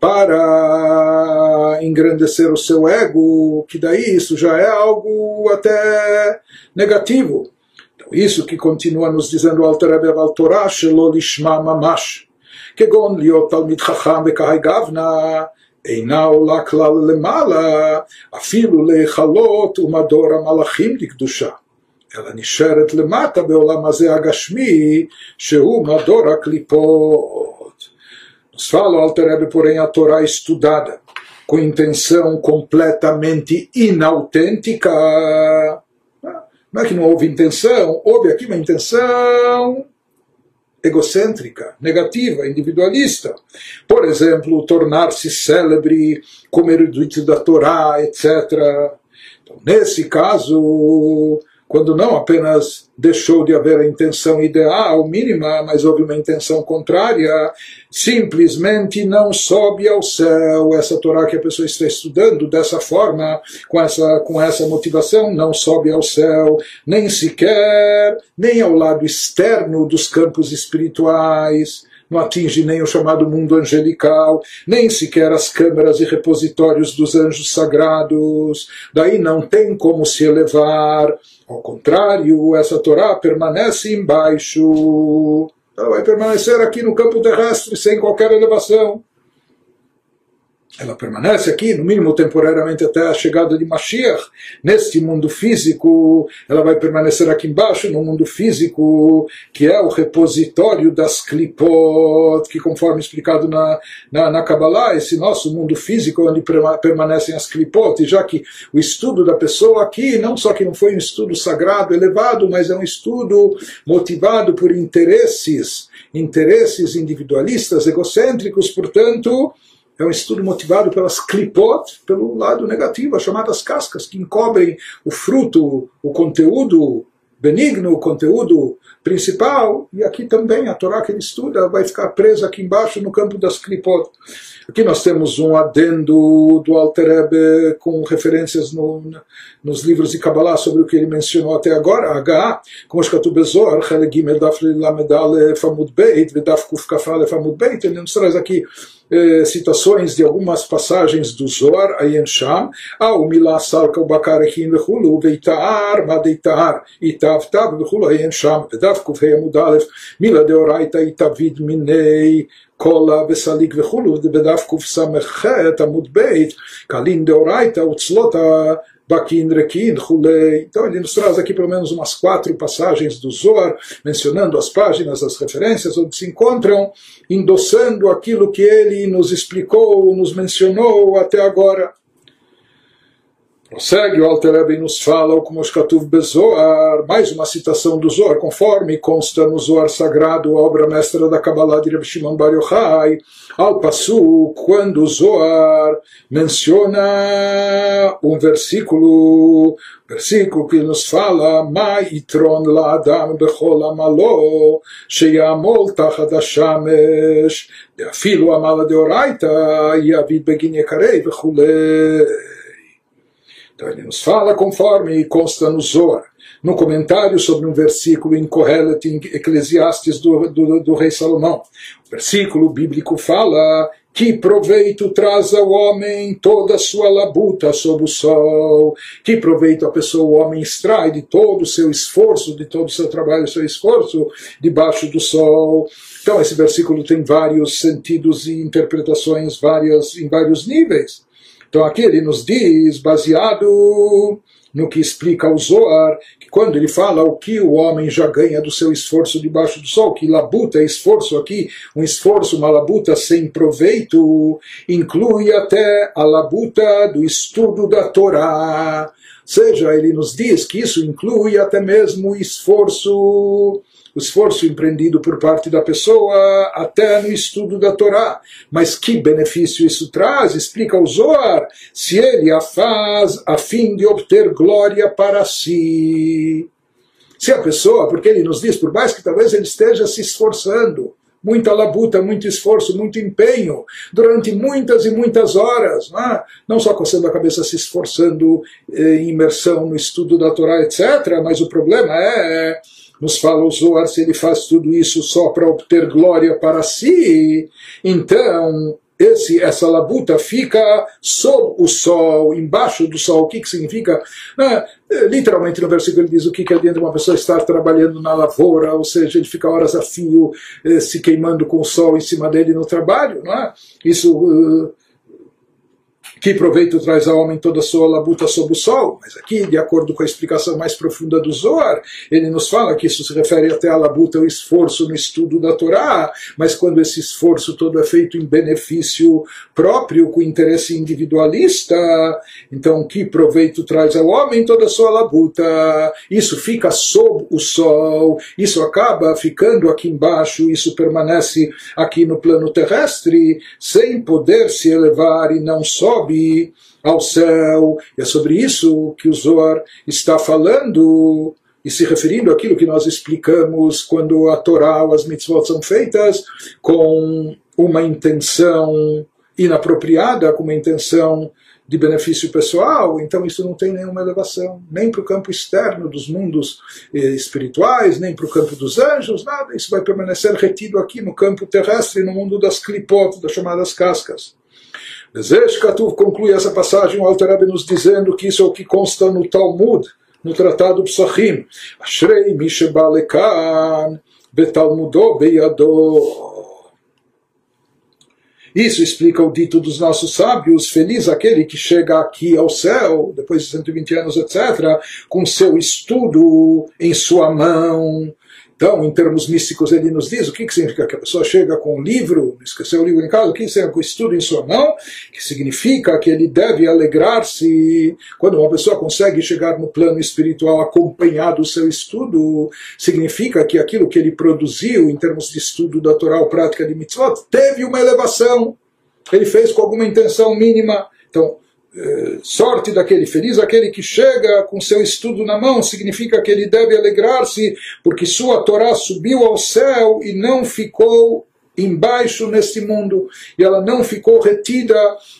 para engrandecer o seu ego, que daí isso já é algo até negativo. Então, isso que continua nos dizendo o Alter Rebbe al Torah, shelo lishma mamash, כגון להיות תלמיד חכם וקהי גבנה, אינה עולה כלל למעלה, אפילו להיכלות ומדור המלאכים לקדושה. אלא נשארת למטה בעולם הזה הגשמי, שהוא מדור הקליפות. Nos fala o Alter Rebbe, porém, a Torá estudada com intenção completamente inautêntica. Não é que não houve intenção, houve aqui uma intenção egocêntrica, negativa, individualista. Por exemplo, tornar-se célebre como erudito da Torá, etc. Então, nesse caso, quando não apenas deixou de haver a intenção ideal mínima, mas houve uma intenção contrária, simplesmente não sobe ao céu. Essa Torá que a pessoa está estudando dessa forma, com essa, com essa motivação, não sobe ao céu, nem sequer, nem ao lado externo dos campos espirituais não atinge nem o chamado mundo angelical, nem sequer as câmaras e repositórios dos anjos sagrados. Daí não tem como se elevar ao contrário, essa Torá permanece embaixo. Ela vai permanecer aqui no campo terrestre sem qualquer elevação ela permanece aqui, no mínimo temporariamente até a chegada de Mashiach, neste mundo físico, ela vai permanecer aqui embaixo, no mundo físico, que é o repositório das klipot, que conforme explicado na, na, na Kabbalah, esse nosso mundo físico, onde permanecem as klipot, e já que o estudo da pessoa aqui, não só que não foi um estudo sagrado, elevado, mas é um estudo motivado por interesses, interesses individualistas, egocêntricos, portanto, é um estudo motivado pelas clipot, pelo lado negativo, as chamadas cascas, que encobrem o fruto, o conteúdo benigno, o conteúdo principal, e aqui também a Torá que ele estuda vai ficar presa aqui embaixo no campo das clipot. Aqui nós temos um adendo do Alter Ebe com referências no, nos livros de Kabbalah sobre o que ele mencionou até agora, H, como escatu Bezor, Chele Gimel Daf Lamed Alef Amud Beit, Vedaf Kuf Kaf Alef Amud Beit, ele nos traz aqui eh, citações de algumas passagens do Zohar, Ayen Sham, Au Milá Salka Bakarechin Vechulu, Veitaar, Madeitaar, Itav Tav Vechulu, Ayen Sham, Vedaf Kuf Hei Amud Alef, Mila Deoraita Itavid Minei, קולה וסליק וכולו, בדף קס"ח עמוד ב', קלין דאורייתא וצלות Bakin, Rekin, Hulei. Então ele nos traz aqui pelo menos umas quatro passagens do Zohar, mencionando as páginas, as referências, onde se encontram, endossando aquilo que ele nos explicou, nos mencionou até agora. Prossegue, o Altereben nos fala o Kumoshkatuv Bezoar, mais uma citação do Zohar, conforme consta no Zohar sagrado, a obra mestra da Kabbalah de Rav Shimon Bar Yochai, ao passo quando o Zohar menciona um versículo, versículo que nos fala, Ma'itron la'adam bechol amalo, sheyamol tachad hashamesh, deafilo amala deoraita, yavid begin yekarei, vechulei então ele nos fala conforme consta no Zohar, no comentário sobre um versículo em Kohelet, em Eclesiastes do, do, do rei Salomão. O versículo bíblico fala que proveito traz ao homem toda a sua labuta sob o sol, que proveito a pessoa, o homem, extrai de todo o seu esforço, de todo o seu trabalho, seu esforço, debaixo do sol. Então, esse versículo tem vários sentidos e interpretações várias, em vários níveis. Então aqui ele nos diz, baseado no que explica o Zohar, que quando ele fala o que o homem já ganha do seu esforço debaixo do sol, que labuta é esforço aqui, um esforço, uma labuta sem proveito, inclui até a labuta do estudo da Torá. Ou seja, ele nos diz que isso inclui até mesmo o esforço o esforço empreendido por parte da pessoa até no estudo da Torá. Mas que benefício isso traz? Explica o Zohar. Se ele a faz a fim de obter glória para si. Se a pessoa, porque ele nos diz, por mais que talvez ele esteja se esforçando, muita labuta, muito esforço, muito empenho, durante muitas e muitas horas, não, é? não só coçando a cabeça, se esforçando eh, em imersão no estudo da Torá, etc., mas o problema é nos fala o Zohar, se ele faz tudo isso só para obter glória para si, então esse, essa labuta fica sob o sol, embaixo do sol. O que, que significa? Né? Literalmente no versículo ele diz o que, que adianta uma pessoa estar trabalhando na lavoura, ou seja, ele fica horas a fio eh, se queimando com o sol em cima dele no trabalho. Não é? Isso. Uh, que proveito traz ao homem toda a sua labuta sob o sol? Mas aqui, de acordo com a explicação mais profunda do Zohar, ele nos fala que isso se refere até à labuta, o esforço no estudo da Torá, mas quando esse esforço todo é feito em benefício próprio, com interesse individualista, então que proveito traz ao homem toda a sua labuta? Isso fica sob o sol, isso acaba ficando aqui embaixo, isso permanece aqui no plano terrestre, sem poder se elevar e não sobe sobe ao céu. E é sobre isso que o Zohar está falando e se referindo àquilo que nós explicamos quando a Torá ou as mitzvot são feitas com uma intenção inapropriada, com uma intenção de benefício pessoal, então isso não tem nenhuma elevação, nem para o campo externo dos mundos eh, espirituais, nem para o campo dos anjos, nada. Isso vai permanecer retido aqui no campo terrestre, no mundo das clipot, das chamadas cascas. Zesh Katuv conclui essa passagem, o Alter nos dizendo que isso é o que consta no Talmud, no Tratado Psachim. Ashrei Mishebalekan Betalmudo Beyado. Isso explica o dito dos nossos sábios: feliz aquele que chega aqui ao céu, depois de 120 anos, etc., com seu estudo em sua mão, então, em termos místicos, ele nos diz o que, que significa que a pessoa chega com um livro, esqueceu o livro em casa, o que significa com estudo em sua mão, que significa que ele deve alegrar-se. Quando uma pessoa consegue chegar no plano espiritual acompanhado do seu estudo, significa que aquilo que ele produziu em termos de estudo da Torá ou prática de mitzvot teve uma elevação. Ele fez com alguma intenção mínima. Então, sorte daquele, feliz aquele que chega com seu estudo na mão, significa que ele deve alegrar-se, porque sua Torá subiu ao céu e não ficou embaixo neste mundo, e ela não ficou retida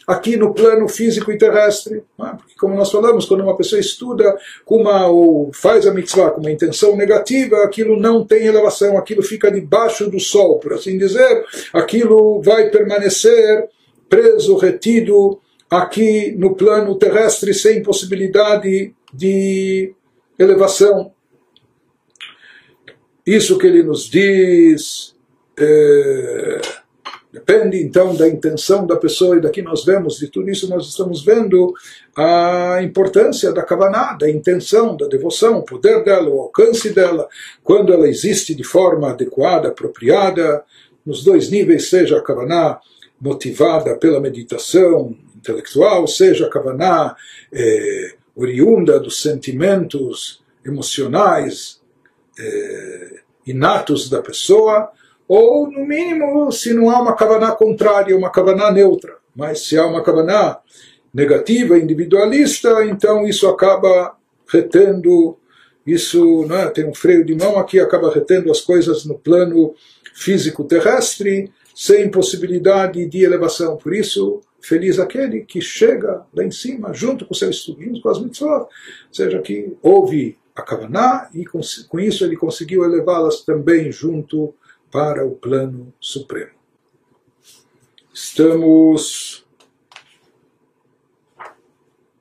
aqui no plano físico e terrestre. É? Porque, como nós falamos, quando uma pessoa estuda uma, ou faz a mitzvah com uma intenção negativa, aquilo não tem elevação, aquilo fica debaixo do sol, por assim dizer, aquilo vai permanecer preso, retido aqui no plano terrestre sem possibilidade de elevação. Isso que ele nos diz é, depende então da intenção da pessoa e daqui nós vemos, de tudo isso nós estamos vendo a importância da Kavaná, da intenção, da devoção, o poder dela, o alcance dela, quando ela existe de forma adequada, apropriada, nos dois níveis, seja a Kavaná motivada pela meditação, intelectual, seja a Kavaná é, oriunda dos sentimentos emocionais é, inatos da pessoa, ou, no mínimo, se não há uma Kavaná contrária, uma Kavaná neutra. Mas se há uma Kavaná negativa, individualista, então isso acaba retendo, isso né, tem um freio de mão aqui, acaba retendo as coisas no plano físico terrestre, sem possibilidade de elevação. Por isso, Feliz aquele que chega lá em cima, junto com o seu estudo, junto com as mitzvot, seja que houve a Kavaná e com, com isso ele conseguiu elevá-las também junto para o plano supremo. Estamos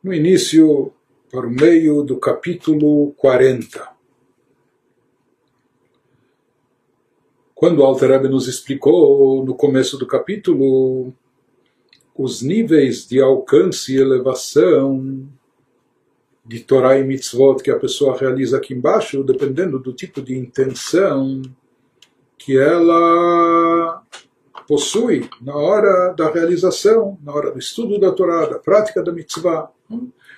no início para o meio do capítulo 40. Quando Alter nos explicou no começo do capítulo os níveis de alcance e elevação de Torá e Mitzvot que a pessoa realiza aqui embaixo, dependendo do tipo de intenção que ela possui na hora da realização, na hora do estudo da Torá, da prática da mitzvah.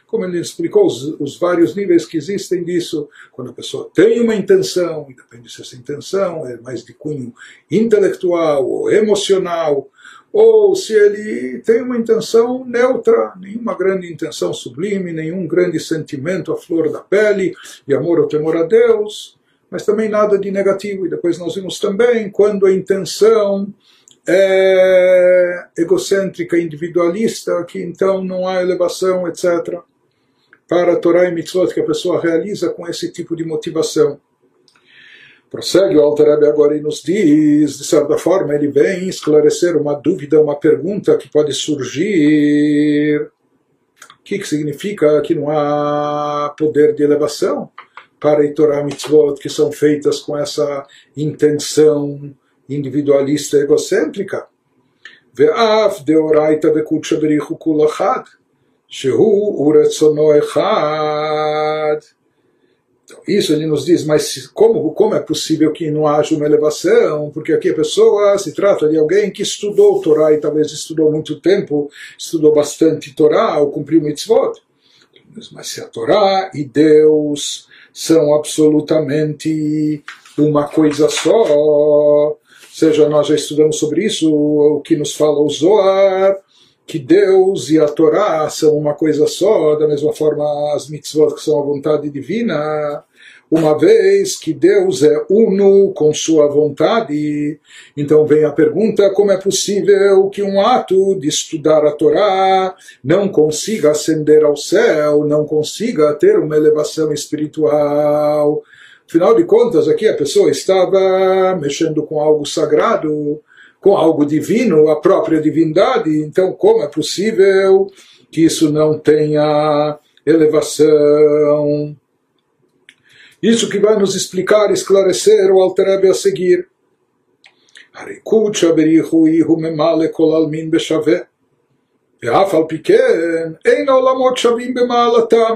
Como ele explicou, os, os, vários níveis que existem disso, quando a pessoa tem uma intenção, e depende se essa intenção é mais de cunho intelectual ou emocional, ou se ele tem uma intenção neutra, nenhuma grande intenção sublime, nenhum grande sentimento à flor da pele, de amor ou temor a Deus, mas também nada de negativo. E depois nós vimos também quando a intenção é egocêntrica, individualista, que então não há elevação, etc. Para a Torá e Mitzvot que a pessoa realiza com esse tipo de motivação. Prossegue o Alter agora e nos diz, de certa forma, ele vem esclarecer uma dúvida, uma pergunta que pode surgir. O que, que significa que não há poder de elevação para Torah Mitzvot que são feitas com essa intenção individualista egocêntrica? ואף דאורייתא וקודשא בריחו כול אחד, שהוא ורצונו אחד. isso ele nos diz, mas como, como é possível que não haja uma elevação? Porque aqui a pessoa se trata de alguém que estudou Torá e talvez estudou muito tempo, estudou bastante Torá ou cumpriu mitzvot. Mas se a Torá e Deus são absolutamente uma coisa só, seja, nós já estudamos sobre isso, o que nos fala o Zohar, que Deus e a Torá são uma coisa só, da mesma forma as mitzvot que são a vontade divina, uma vez que Deus é uno com sua vontade. Então vem a pergunta: como é possível que um ato de estudar a Torá não consiga ascender ao céu, não consiga ter uma elevação espiritual? Afinal de contas, aqui a pessoa estava mexendo com algo sagrado, com algo divino, a própria divindade. Então, como é possível que isso não tenha elevação? Isso que vai nos explicar, esclarecer o Altareb a seguir. הריקוד שבריחו הוא ממלא כל עלמין בשווה, ואף על פי כן אין העולמות שווים במעלתם.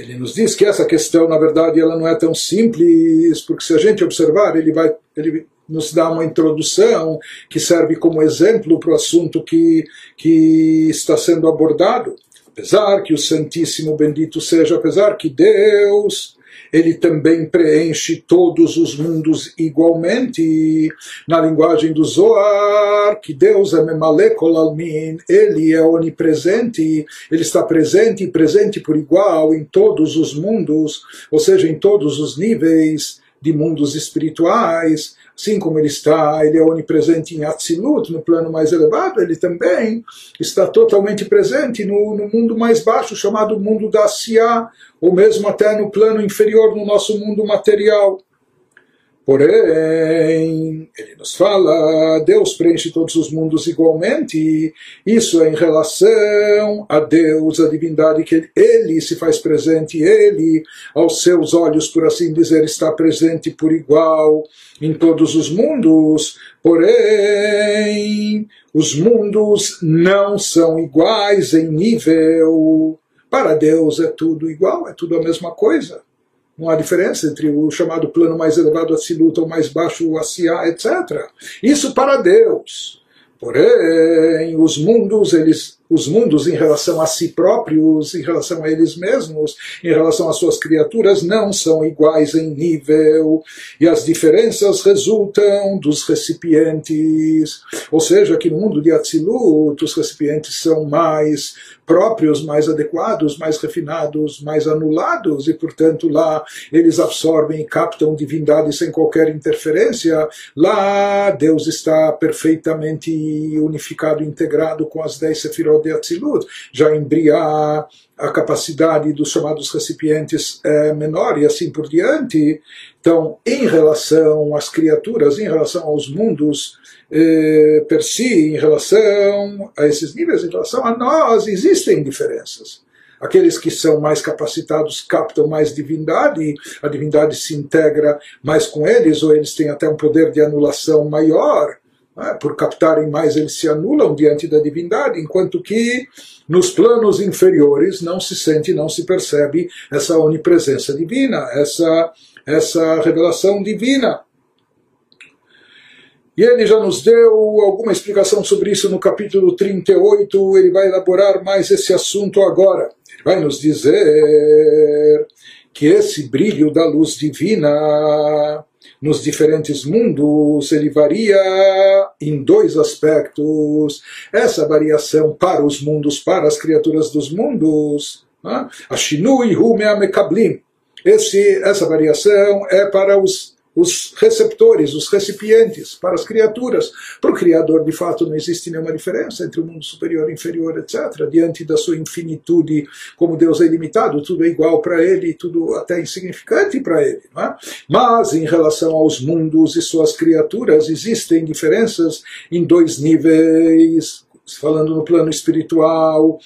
Ele nos diz que essa questão, na verdade, ela não é tão simples, porque se a gente observar, ele vai, ele nos dá uma introdução que serve como exemplo para o assunto que, que está sendo abordado. Apesar que o Santíssimo Bendito seja, apesar que Deus ele também preenche todos os mundos igualmente. Na linguagem do Zohar, que Deus é Memalekol Almin, ele é onipresente, ele está presente e presente por igual em todos os mundos, ou seja, em todos os níveis de mundos espirituais, assim como ele está, ele é onipresente em Atzilut, no plano mais elevado, ele também está totalmente presente no, no mundo mais baixo, chamado mundo da Asiá, ou mesmo até no plano inferior, no nosso mundo material. Porém, ele nos fala, Deus preenche todos os mundos igualmente. Isso é em relação a Deus, a divindade, que ele se faz presente, ele, aos seus olhos, por assim dizer, está presente por igual em todos os mundos. Porém, os mundos não são iguais em nível. Para Deus é tudo igual, é tudo a mesma coisa. Não há diferença entre o chamado plano mais elevado, a siluta, o mais baixo, o Asiá, etc. Isso para Deus. Porém, os mundos, eles os mundos em relação a si próprios, em relação a eles mesmos, em relação às suas criaturas, não são iguais em nível, e as diferenças resultam dos recipientes. Ou seja, que no mundo de Atzilut, os recipientes são mais próprios, mais adequados, mais refinados, mais anulados, e portanto lá eles absorvem e captam divindade sem qualquer interferência. Lá Deus está perfeitamente unificado, integrado com as dez sefirot de Atzilut, já em Briá a capacidade dos chamados recipientes é menor e assim por diante. Então, em relação às criaturas, em relação aos mundos eh, per si, em relação a esses níveis, em relação a nós, existem diferenças. Aqueles que são mais capacitados captam mais divindade, a divindade se integra mais com eles, ou eles têm até um poder de anulação maior. É? Por captarem mais, eles se anulam diante da divindade, enquanto que nos planos inferiores não se sente, não se percebe essa onipresença divina, essa, essa revelação divina. E ele já nos deu alguma explicação sobre isso no capítulo 38, ele vai elaborar mais esse assunto agora. Ele vai nos dizer que esse brilho da luz divina nos diferentes mundos, ele varia em dois aspectos. Essa variação para os mundos, para as criaturas dos mundos, a Shinui Hu Mekablim. Essa variação é para os os receptores, os recipientes, para as criaturas. Para o Criador, de fato, não existe nenhuma diferença entre o mundo superior e inferior, etc. Diante da sua infinitude, como Deus é ilimitado, tudo é igual para ele, tudo até insignificante para ele. É? Mas, em relação aos mundos e suas criaturas, existem diferenças em dois níveis, falando no plano espiritual.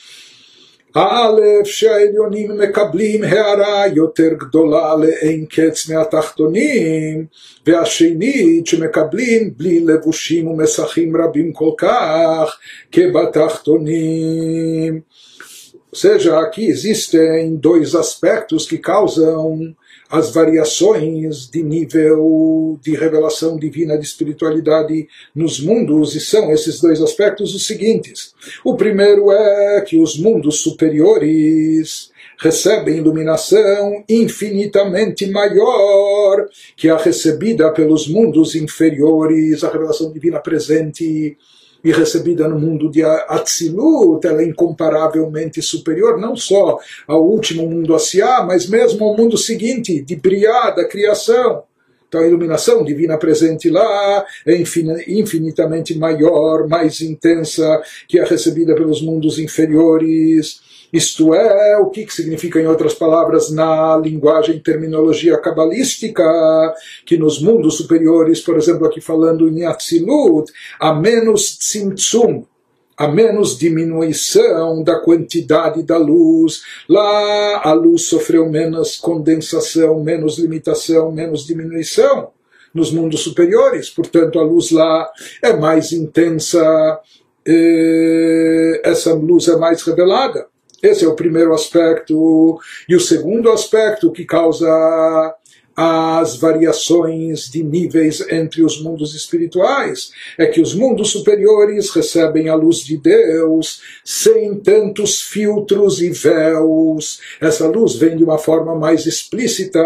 א', שהעליונים מקבלים הערה יותר גדולה לאין קץ מהתחתונים, והשנית שמקבלים בלי לבושים ומסכים רבים כל כך כבתחתונים. Ou seja, aqui existem dois aspectos que causam as variações de nível de revelação divina de espiritualidade nos mundos, e são esses dois aspectos os seguintes. O primeiro é que os mundos superiores recebem iluminação infinitamente maior que a recebida pelos mundos inferiores, a revelação divina presente e recebida no mundo de Atzilut, ela é incomparavelmente superior não só ao último mundo Asiá, mas mesmo ao mundo seguinte, de Briá, da criação. Então a iluminação divina presente lá é infinitamente maior, mais intensa que a recebida pelos mundos inferiores. Isto é, o que, significa, em outras palavras, na linguagem terminologia cabalística, que nos mundos superiores, por exemplo, aqui falando em Atzilut, há menos tzimtzum, a menos diminuição da quantidade da luz. Lá a luz sofreu menos condensação, menos limitação, menos diminuição nos mundos superiores. Portanto, a luz lá é mais intensa, eh, essa luz é mais revelada. Esse é o primeiro aspecto. E o segundo aspecto que causa as variações de níveis entre os mundos espirituais. É que os mundos superiores recebem a luz de Deus sem tantos filtros e véus. Essa luz vem de uma forma mais explícita,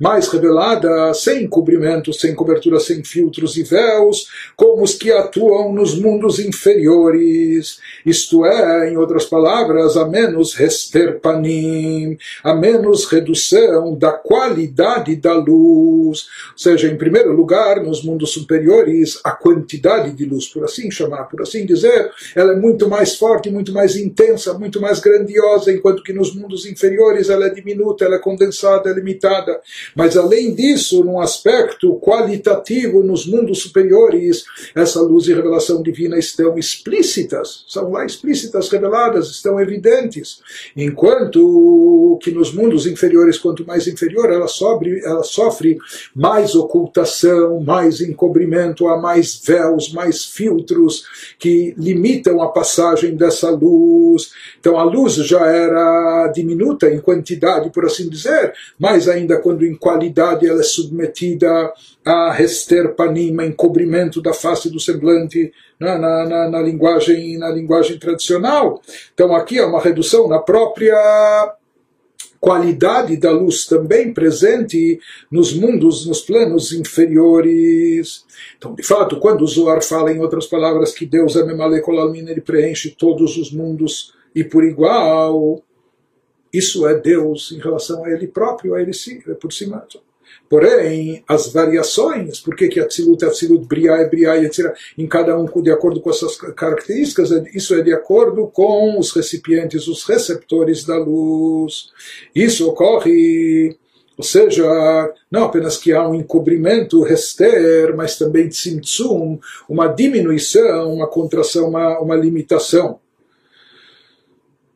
mais revelada, sem cobrimento, sem cobertura, sem filtros e véus, como os que atuam nos mundos inferiores. Isto é, em outras palavras, a menos resterpanim, a menos redução da qualidade da luz. Ou seja, em primeiro lugar, nos mundos superiores, a quantidade de luz, por assim chamar, por assim dizer, ela é muito mais forte, muito mais intensa, muito mais grandiosa, enquanto que nos mundos inferiores ela é diminuta, ela é condensada, é limitada. Mas além disso, num aspecto qualitativo, nos mundos superiores, essa luz e revelação divina estão explícitas, são lá explícitas, reveladas, estão evidentes. Enquanto que nos mundos inferiores, quanto mais inferior, ela sobe, ela sofre mais ocultação, mais encobrimento, há mais véus, mais filtros que limitam a passagem dessa luz. Então a luz já era diminuta em quantidade, por assim dizer, mas ainda quando em qualidade ela é submetida a resterpanima, encobrimento da face do semblante, na, na, na, na, linguagem, na linguagem tradicional. Então aqui é uma redução na própria qualidade da luz também presente nos mundos, nos planos inferiores. Então, de fato, quando o Zohar fala, em outras palavras, que Deus é Memalekolalmin, ele preenche todos os mundos e por igual, isso é Deus em relação a ele próprio, a ele si, por si mesmo. Porém, as variações, por que, Atzilut é Atzilut, Briá é Briá, etc., em cada um de acordo com essas características, é, isso é de acordo com os recipientes, os receptores da luz. Isso ocorre, ou seja, não apenas que há um encobrimento, rester, mas também tzimtzum, uma diminuição, uma contração, uma, uma limitação.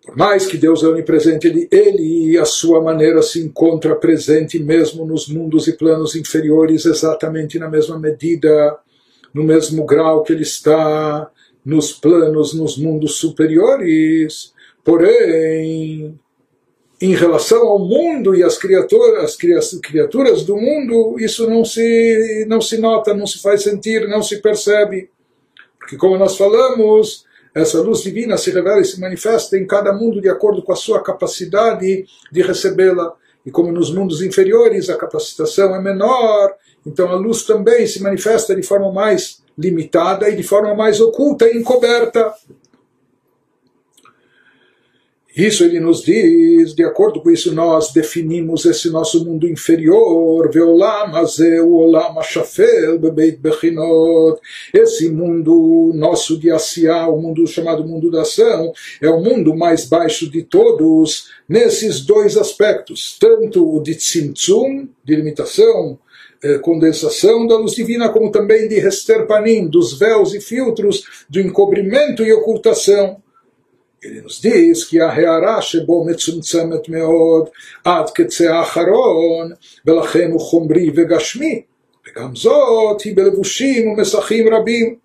Por mais que Deus é onipresente, ele, ele a sua maneira se encontra presente mesmo nos mundos e planos inferiores, exatamente na mesma medida, no mesmo grau que ele está nos planos, nos mundos superiores. Porém, em relação ao mundo e às criaturas, as criaturas do mundo, isso não se, não se nota, não se faz sentir, não se percebe. Porque, como nós falamos, essa luz divina se revela e se manifesta em cada mundo de acordo com a sua capacidade de recebê-la. E como nos mundos inferiores a capacitação é menor, então a luz também se manifesta de forma mais limitada e de forma mais oculta e encoberta. Isso ele nos diz, de acordo com isso nós definimos esse nosso mundo inferior. Esse mundo nosso de Asiá, o mundo chamado mundo da ação, é o mundo mais baixo de todos, nesses dois aspectos, tanto o de Tzimtzum, de limitação, eh, condensação da luz divina, como também de Hesterpanim, dos véus e filtros, do encobrimento e ocultação. ele nos diz que ההערה שבו מצומצמת מאוד עד קצה האחרון, ולכן הוא חומרי וגשמי, וגם זאת היא בלבושים ומסכים רבים.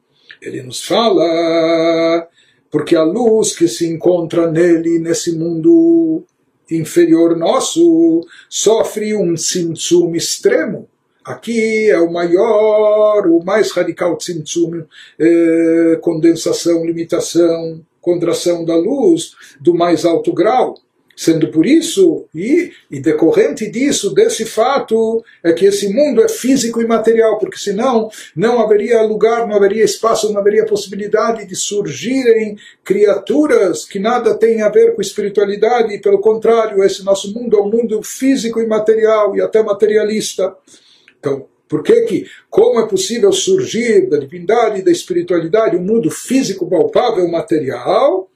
Ele nos fala porque a luz que se encontra nele, nesse mundo inferior nosso, sofre um tzimtzum extremo. Aqui é o maior, o mais radical tzimtzum, eh, condensação, limitação, contração da luz do mais alto grau. Sendo por isso, e, e, decorrente disso, desse fato, é que esse mundo é físico e material, porque senão não haveria lugar, não haveria espaço, não haveria possibilidade de surgirem criaturas que nada têm a ver com espiritualidade, e pelo contrário, esse nosso mundo é um mundo físico e material, e até materialista. Então, por que que, como é possível surgir da divindade e da espiritualidade um mundo físico, palpável, material?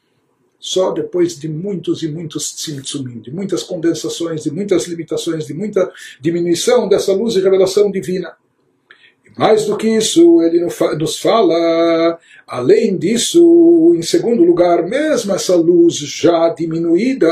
Só depois de muitos e muitos tzimtzumim, de muitas condensações, de muitas limitações, de muita diminuição dessa luz e revelação divina. Mais do que isso, ele nos fala, além disso, em segundo lugar, mesmo essa luz já diminuída,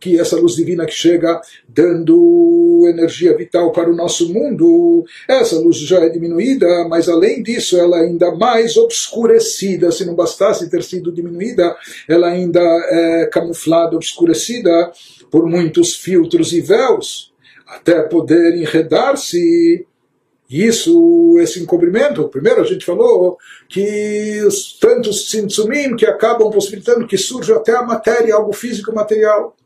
que essa luz divina que chega dando energia vital para o nosso mundo, essa luz já é diminuída, mas além disso, ela é ainda mais obscurecida. Se não bastasse ter sido diminuída, ela ainda é camuflada, obscurecida por muitos filtros e véus, até poder enredar-se isso, esse encobrimento, primeiro a gente falou que os tantos tzintzumim que acabam possibilitando que surja até a matéria, algo físico material.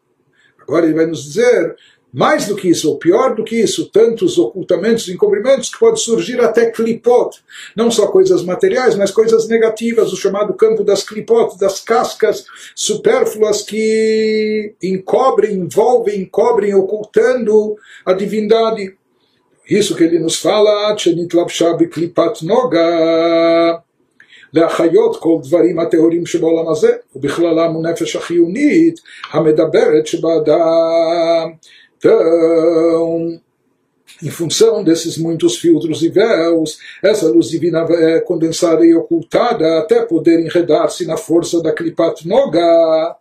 Agora ele vai nos dizer, mais do que isso, ou pior do que isso, tantos ocultamentos, encobrimentos que pode surgir até clipot, não só coisas materiais, mas coisas negativas, o chamado campo das clipot, das cascas supérfluas que encobrem, envolvem, encobrem, ocultando a divindade. isso que ele nos fala, שנתלבשה בקליפת נוגה להחיות כל דברים הטהורים שבעולם הזה, ובכללם הנפש החיונית המדברת שבאדם. em função desses muitos filtros e véus, essa luz divina é condensada e ocultada até poder enredar-se na força da Klipat Noga,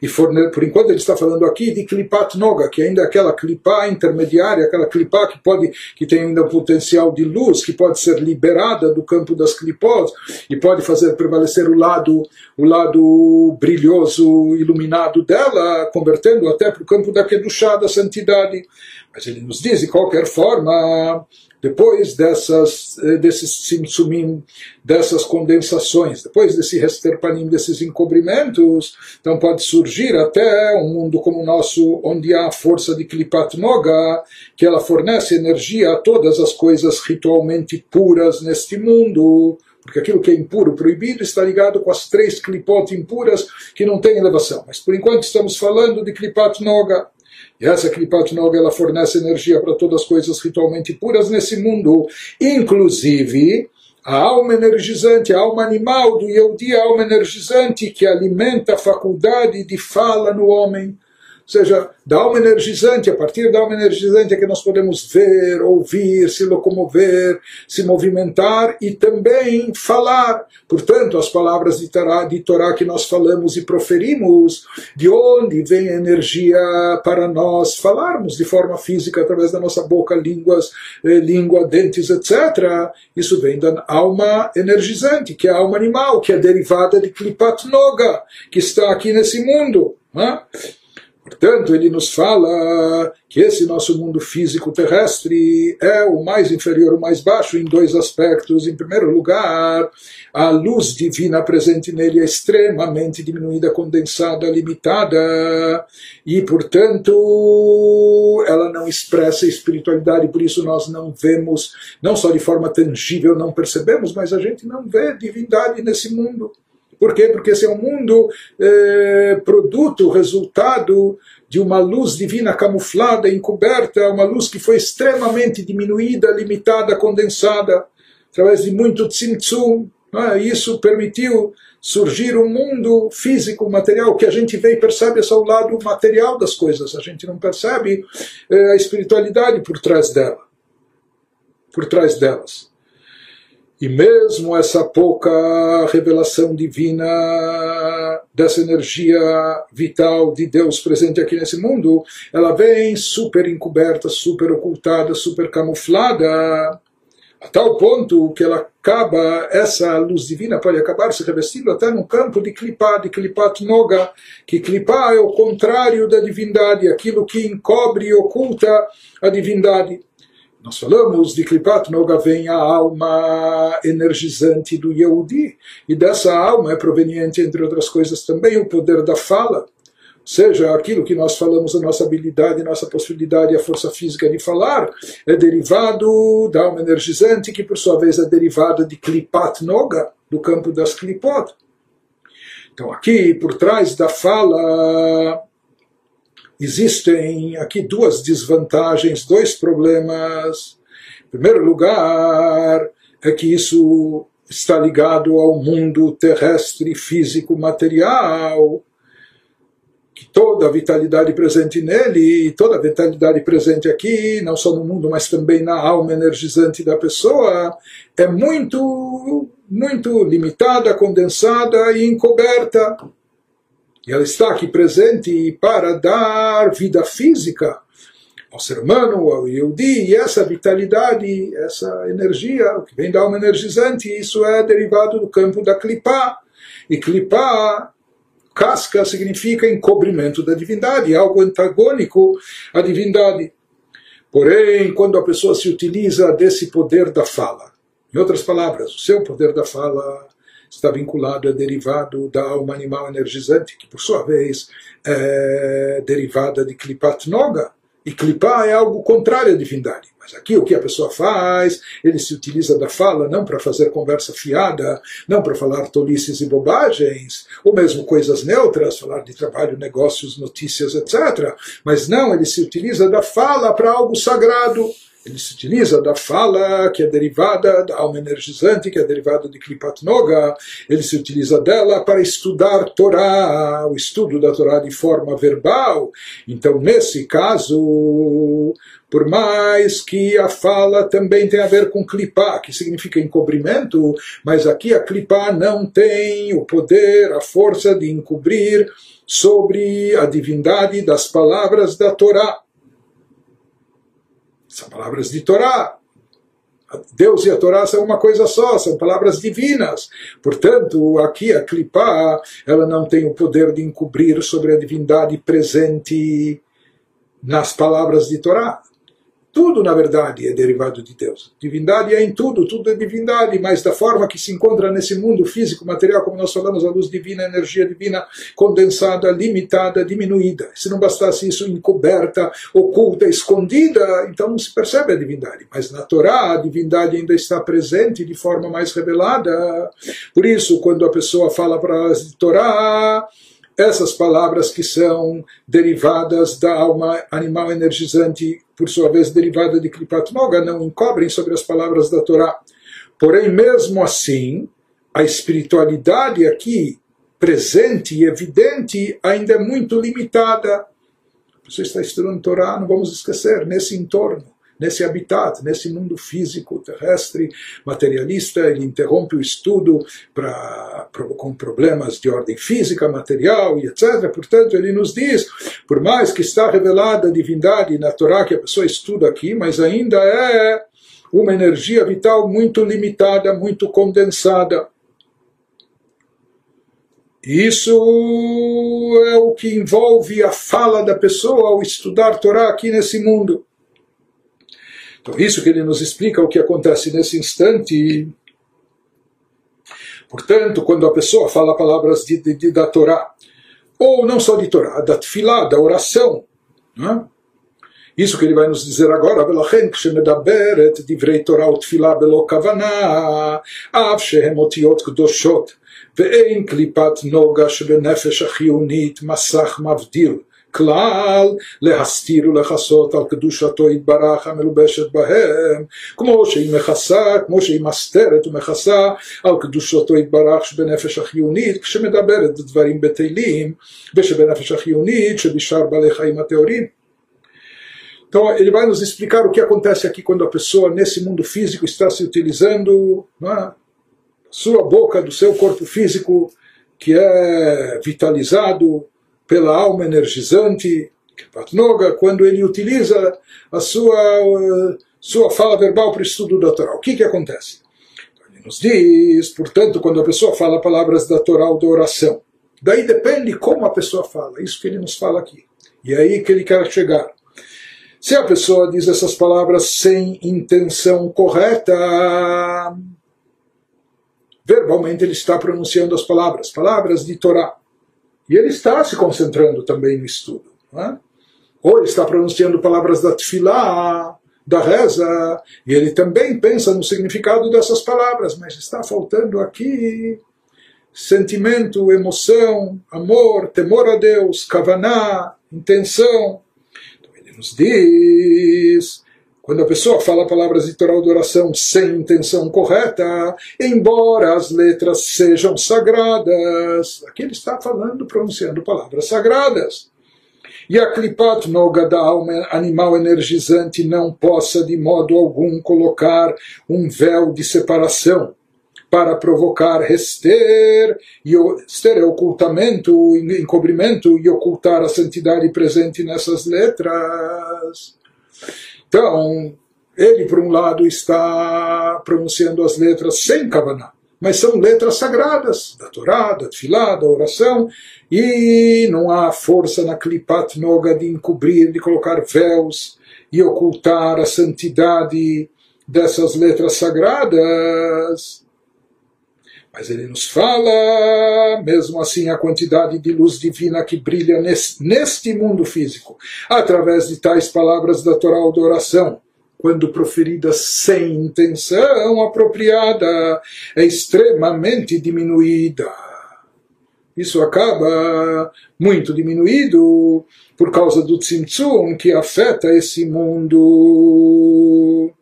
e forne... por enquanto ele está falando aqui de Klipat Noga, que ainda é aquela clipá intermediária, aquela clipá que pode que tem ainda potencial de luz, que pode ser liberada do campo das clipós e pode fazer prevalecer o lado o lado brilhoso, iluminado dela, convertendo até para o campo da Kedushá, da santidade. Mas ele nos diz, de qualquer forma, depois dessas, eh, desses simsumim, dessas condensações, depois desse resterpanim, desses encobrimentos, então pode surgir até um mundo como o nosso, onde há a força de Klipat Noga, que ela fornece energia a todas as coisas ritualmente puras neste mundo, porque aquilo que é impuro, proibido, está ligado com as três clipot impuras que não têm elevação. Mas por enquanto estamos falando de Klipat Noga. E essa Kripat Noga ela fornece energia para todas as coisas ritualmente puras nesse mundo, inclusive a alma energizante, a alma animal do Yehudi, a alma energizante que alimenta a faculdade de fala no homem seja, da alma energizante, a partir da alma energizante é que nós podemos ver, ouvir, se locomover, se movimentar e também falar. Portanto, as palavras de Torá, de Torá que nós falamos e proferimos, de onde vem a energia para nós falarmos de forma física, através da nossa boca, línguas, eh, língua, dentes, etc. Isso vem da alma energizante, que é a alma animal, que é derivada de Klipat Noga, que está aqui nesse mundo. Portanto, ele nos fala que esse nosso mundo físico terrestre é o mais inferior, o mais baixo, em dois aspectos. Em primeiro lugar, a luz divina presente nele é extremamente diminuída, condensada, limitada, e, portanto, ela não expressa espiritualidade, por isso nós não vemos, não só de forma tangível, não percebemos, mas a gente não vê divindade nesse mundo. Por quê? Porque esse é um mundo é, produto, resultado de uma luz divina camuflada, encoberta, uma luz que foi extremamente diminuída, limitada, condensada, através de muito tzimtzum. É? Isso permitiu surgir um mundo físico, material, que a gente vê e percebe só o lado material das coisas, a gente não percebe é, a espiritualidade por trás dela, por trás delas. E mesmo essa pouca revelação divina dessa energia vital de Deus presente aqui nesse mundo, ela vem super encoberta, super ocultada, super camuflada a tal ponto que ela acaba, essa luz divina pode acabar se revestindo até no campo de Klipá, de Klipat Noga, que Klipá é o contrário da divindade, aquilo que encobre e oculta a divindade. Nós falamos de Klipat Noga vem a alma energizante do Yehudi, e dessa alma é proveniente, entre outras coisas, também o poder da fala seja aquilo que nós falamos, a nossa habilidade, a nossa possibilidade, a força física de falar, é derivado da alma energizante, que por sua vez é derivada de Klipat Noga, do campo das Klipot. Então aqui, por trás da fala, existem aqui duas desvantagens, dois problemas. Em primeiro lugar, é que isso está ligado ao mundo terrestre, físico, material, que toda a vitalidade presente nele, toda a vitalidade presente aqui, não só no mundo, mas também na alma energizante da pessoa, é muito, muito limitada, condensada e encoberta. Ela está aqui presente para dar vida física ao ser humano, ao Yehudi, e essa vitalidade, essa energia, o que vem da alma energizante, isso é derivado do campo da Klipá. E Klipá Casca significa encobrimento da divindade, algo antagônico à divindade. Porém, quando a pessoa se utiliza desse poder da fala, em outras palavras, o seu poder da fala está vinculado, é derivado da alma animal energizante, que por sua vez é derivada de Klipat Noga. E Klipá é algo contrário à divindade. Mas aqui o que a pessoa faz, ele se utiliza da fala não para fazer conversa fiada, não para falar tolices e bobagens, ou mesmo coisas neutras, falar de trabalho, negócios, notícias, etc. Mas não, ele se utiliza da fala para algo sagrado. Ele se utiliza da fala, que é derivada da alma energizante, que é derivada de Klipat Noga. Ele se utiliza dela para estudar Torá, o estudo da Torá de forma verbal. Então, nesse caso, por mais que a fala também tem a ver com clipá, que significa encobrimento, mas aqui a clipá não tem o poder, a força de encobrir sobre a divindade das palavras da Torá. São palavras de Torá. Deus e a Torá são uma coisa só, são palavras divinas. Portanto, aqui a clipá, ela não tem o poder de encobrir sobre a divindade presente nas palavras de Torá. Tudo, na verdade, é derivado de Deus. Divindade é em tudo, tudo é divindade, mas da forma que se encontra nesse mundo físico, material, como nós falamos, a luz divina, a energia divina condensada, limitada, diminuída. Se não bastasse isso, encoberta, oculta, escondida, então não se percebe a divindade. Mas na Torá, a divindade ainda está presente de forma mais revelada. Por isso, quando a pessoa fala para as Torá, essas palavras que são derivadas da alma animal energizante, por sua vez derivada de Kripat Noga, não encobrem sobre as palavras da Torá. Porém, mesmo assim, a espiritualidade aqui presente e evidente ainda é muito limitada. Você está estudando Torá, não vamos esquecer, nesse entorno nesse habitat, nesse mundo físico, terrestre, materialista, ele interrompe o estudo pra, pra, com problemas de ordem física, material e etc. Portanto, ele nos diz, por mais que está revelada a divindade na Torá que a pessoa estuda aqui, mas ainda é uma energia vital muito limitada, muito condensada. Isso é o que envolve a fala da pessoa ao estudar Torá aqui nesse mundo. Então, isso que ele nos explica o que acontece nesse instante. Portanto, quando a pessoa fala palavras de, de, de, da Torá, ou não só de Torá, da Tfilá, da oração, né? isso que ele vai nos dizer agora, ולכן כשמדברת דברי תורה ותפילה בלא כוונה, אף שהם אותיות קדושות, ואין קליפת נוגה שבנפש החיונית מסך מבדיל, כלל להסתיר ולכסות על קדושתו יתברך המלובשת בהם, כמו שהיא מכסה, כמו שהיא מסתרת ומכסה על קדושתו יתברך שבנפש החיונית, כשמדברת דברים בטלים, ושבנפש החיונית שבשאר בעלי חיים הטהורים. Então, ele vai nos explicar o que acontece aqui quando a pessoa, nesse mundo físico, está se utilizando é, sua boca, do seu corpo físico, que é vitalizado pela alma energizante, Patnoga, quando ele utiliza a sua, sua fala verbal para o estudo da Torá. O que, que acontece? Ele nos diz, portanto, quando a pessoa fala palavras da Torá ou da oração, daí depende como a pessoa fala, isso que ele nos fala aqui. E é aí que ele quer chegar. Se a pessoa diz essas palavras sem intenção correta, verbalmente ele está pronunciando as palavras, palavras de Torá. E ele está se concentrando também no estudo. É? Ou ele está pronunciando palavras da tefilá, da reza, e ele também pensa no significado dessas palavras, mas está faltando aqui sentimento, emoção, amor, temor a Deus, kavaná, intenção nos diz quando a pessoa fala palavras de Torá de oração sem intenção correta, embora as letras sejam sagradas, aqui ele está falando, pronunciando palavras sagradas. E a klipat noga da alma animal energizante não possa de modo algum colocar um véu de separação para provocar rester, e ester é ocultamento, encobrimento e ocultar a santidade presente nessas letras. Então, ele, por um lado, está pronunciando as letras sem Kavaná, mas são letras sagradas, da Torá, da Tfilá, da oração, e não há força na Klipat Noga de encobrir, de colocar véus e ocultar a santidade dessas letras sagradas. Mas ele nos fala, mesmo assim, a quantidade de luz divina que brilha neste mundo físico, através de tais palavras da Torá ou da oração, quando proferidas sem intenção apropriada, é extremamente diminuída. Isso acaba muito diminuído por causa do tzimtzum que afeta esse mundo.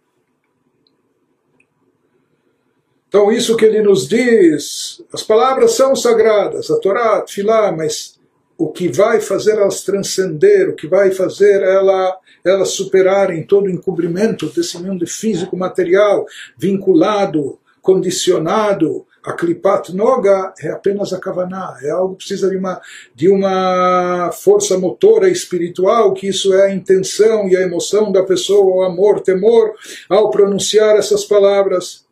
Então, isso que ele nos diz, as palavras são sagradas, a Torá, a Tfilá, mas o que vai fazer elas transcender, o que vai fazer ela, elas superarem todo o encobrimento desse mundo físico material, vinculado, condicionado a Klipat Noga, é apenas a Kavaná, é algo que precisa de uma, de uma força motora espiritual, que isso é a intenção e a emoção da pessoa, o amor, temor, ao pronunciar essas palavras.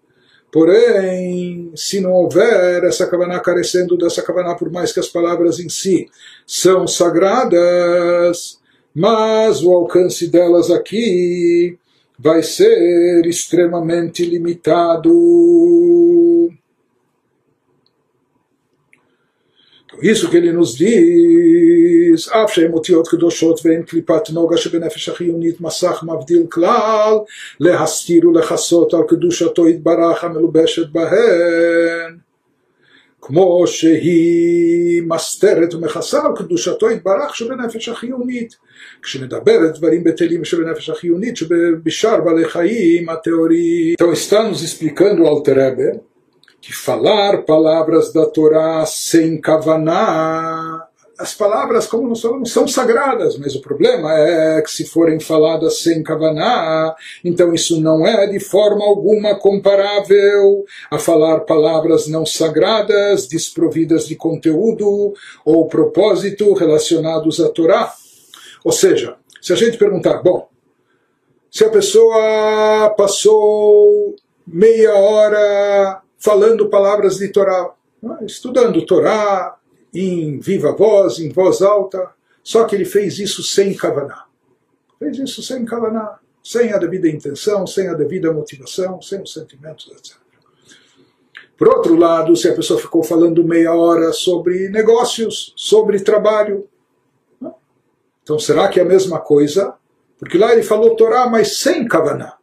Porém, se não houver essa Kavaná carecendo dessa Kavaná, por mais que as palavras em si são sagradas, mas o alcance delas aqui vai ser extremamente limitado. Então, isso que ele nos diz, אף שהן אותיות קדושות ואין קליפת נוגה שבנפש החיונית מסך מבדיל כלל, להסתיר ולכסות על קדושתו יתברך המלובשת בהן. כמו שהיא מסתרת ומכסה על קדושתו יתברך שבנפש החיונית. כשמדברת דברים בטלים שבנפש החיונית שבשאר בעלי חיים הטהורים. Então está nos explicando o Alter Rebbe que falar palavras da Torá sem kavaná, as palavras, como nós falamos, são sagradas, mas o problema é que se forem faladas sem kavaná, então isso não é de forma alguma comparável a falar palavras não sagradas, desprovidas de conteúdo ou propósito relacionados à Torá. Ou seja, se a gente perguntar, bom, se a pessoa passou meia hora falando palavras de Torá, é? estudando Torá em viva voz, em voz alta, só que ele fez isso sem Kavaná. Fez isso sem Kavaná, sem a devida intenção, sem a devida motivação, sem os sentimentos, etc. Por outro lado, se a pessoa ficou falando meia hora sobre negócios, sobre trabalho, é? então será que é a mesma coisa? Porque lá ele falou Torá, mas sem Kavaná.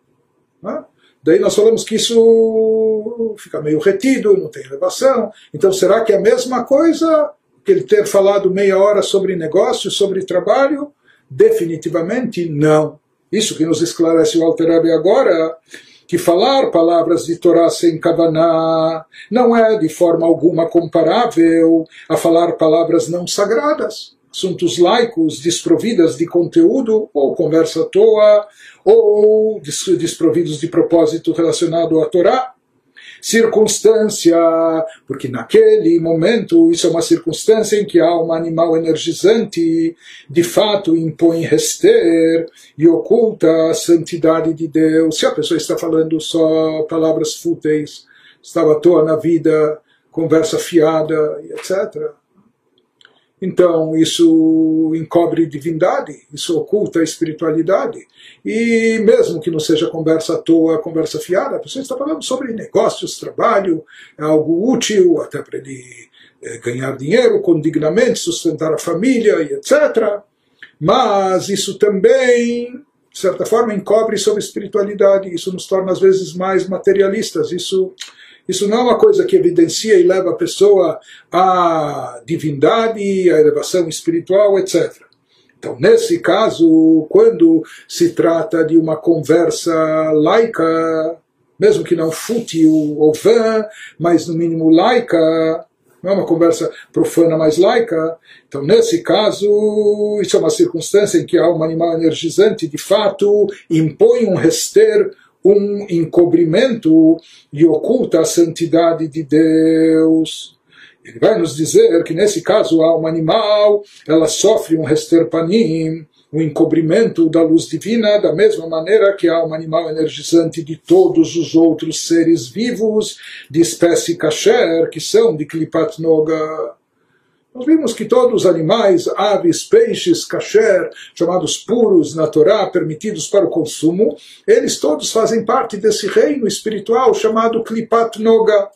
Daí nós falamos que isso fica meio retido, não tem elevação. Então será que é a mesma coisa que ele ter falado meia hora sobre negócio, sobre trabalho? Definitivamente não. Isso que nos esclarece o Alter agora, que falar palavras de Torá sem Kavaná não é de forma alguma comparável a falar palavras não sagradas, assuntos laicos desprovidas de conteúdo ou conversa à toa ou desprovidos de propósito relacionado à Torá circunstância, porque naquele momento isso é uma circunstância em que a alma animal energizante de fato impõe rester e oculta a santidade de Deus. Se a pessoa está falando só palavras fúteis, estava à toa na vida, conversa fiada, etc. Então, isso encobre divindade, isso oculta a espiritualidade. E mesmo que não seja conversa à toa, conversa fiada, a pessoa está falando sobre negócios, trabalho, é algo útil até para ele é, ganhar dinheiro condignamente, sustentar a família e etc. Mas isso também, de certa forma, encobre sobre espiritualidade, isso nos torna às vezes mais materialistas, isso isso não é uma coisa que evidencia e leva a pessoa à divindade, à elevação espiritual, etc. Então, nesse caso, quando se trata de uma conversa laica, mesmo que não fútil ou vã, mas no mínimo laica, não é uma conversa profana, mas laica. Então, nesse caso, isso é uma circunstância em que a alma animal energizante, de fato, impõe um rester um encobrimento e oculta a santidade de Deus. Ele vai nos dizer que nesse caso a alma animal ela sofre um resterpanim, um encobrimento da luz divina, da mesma maneira que a alma animal energizante de todos os outros seres vivos de espécie kasher, que são de Klipat Noga. Nós vimos que todos os animais, aves, peixes, kasher, chamados puros na Torá, permitidos para o consumo, eles todos fazem parte desse reino espiritual chamado Klipat Noga.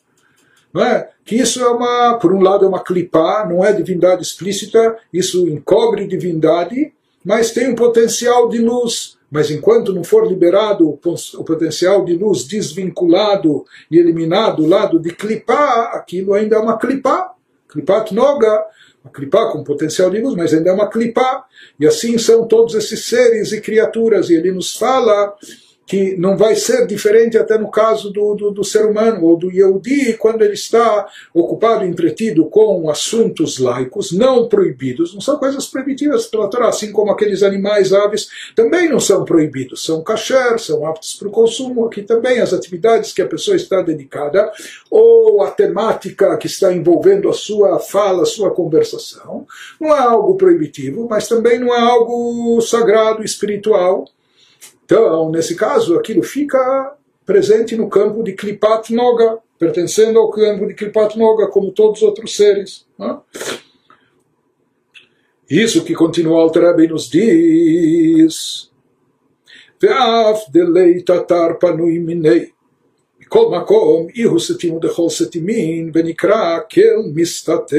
Não é? Que isso é uma, por um lado, é uma clipá, não é divindade explícita, isso encobre divindade, mas tem um potencial de luz. Mas enquanto não for liberado o potencial de luz desvinculado e eliminado do lado de clipá, aquilo ainda é uma clipá. Klipat Noga, uma clipá com potencial de luz, mas ainda é uma clipá. E assim são todos esses seres e criaturas. E ele nos fala que não vai ser diferente até no caso do, do, do, ser humano ou do Yehudi, quando ele está ocupado, entretido com assuntos laicos, não proibidos, não são coisas proibitivas pela Torá, assim como aqueles animais, aves, também não são proibidos, são kasher, são aptos para o consumo, aqui também as atividades que a pessoa está dedicada, ou a temática que está envolvendo a sua fala, a sua conversação, não é algo proibitivo, mas também não é algo sagrado, espiritual, então, nesse caso, aquilo fica presente no campo de Klipat Noga, pertencendo ao campo de Klipat Noga, como todos os outros seres. Né? Isso que continua Alter nos diz. ואף דלי תתר פנוי מיני. מכל מקום אי הוא סתים ודכל סתימין ונקרא כל מסתתר.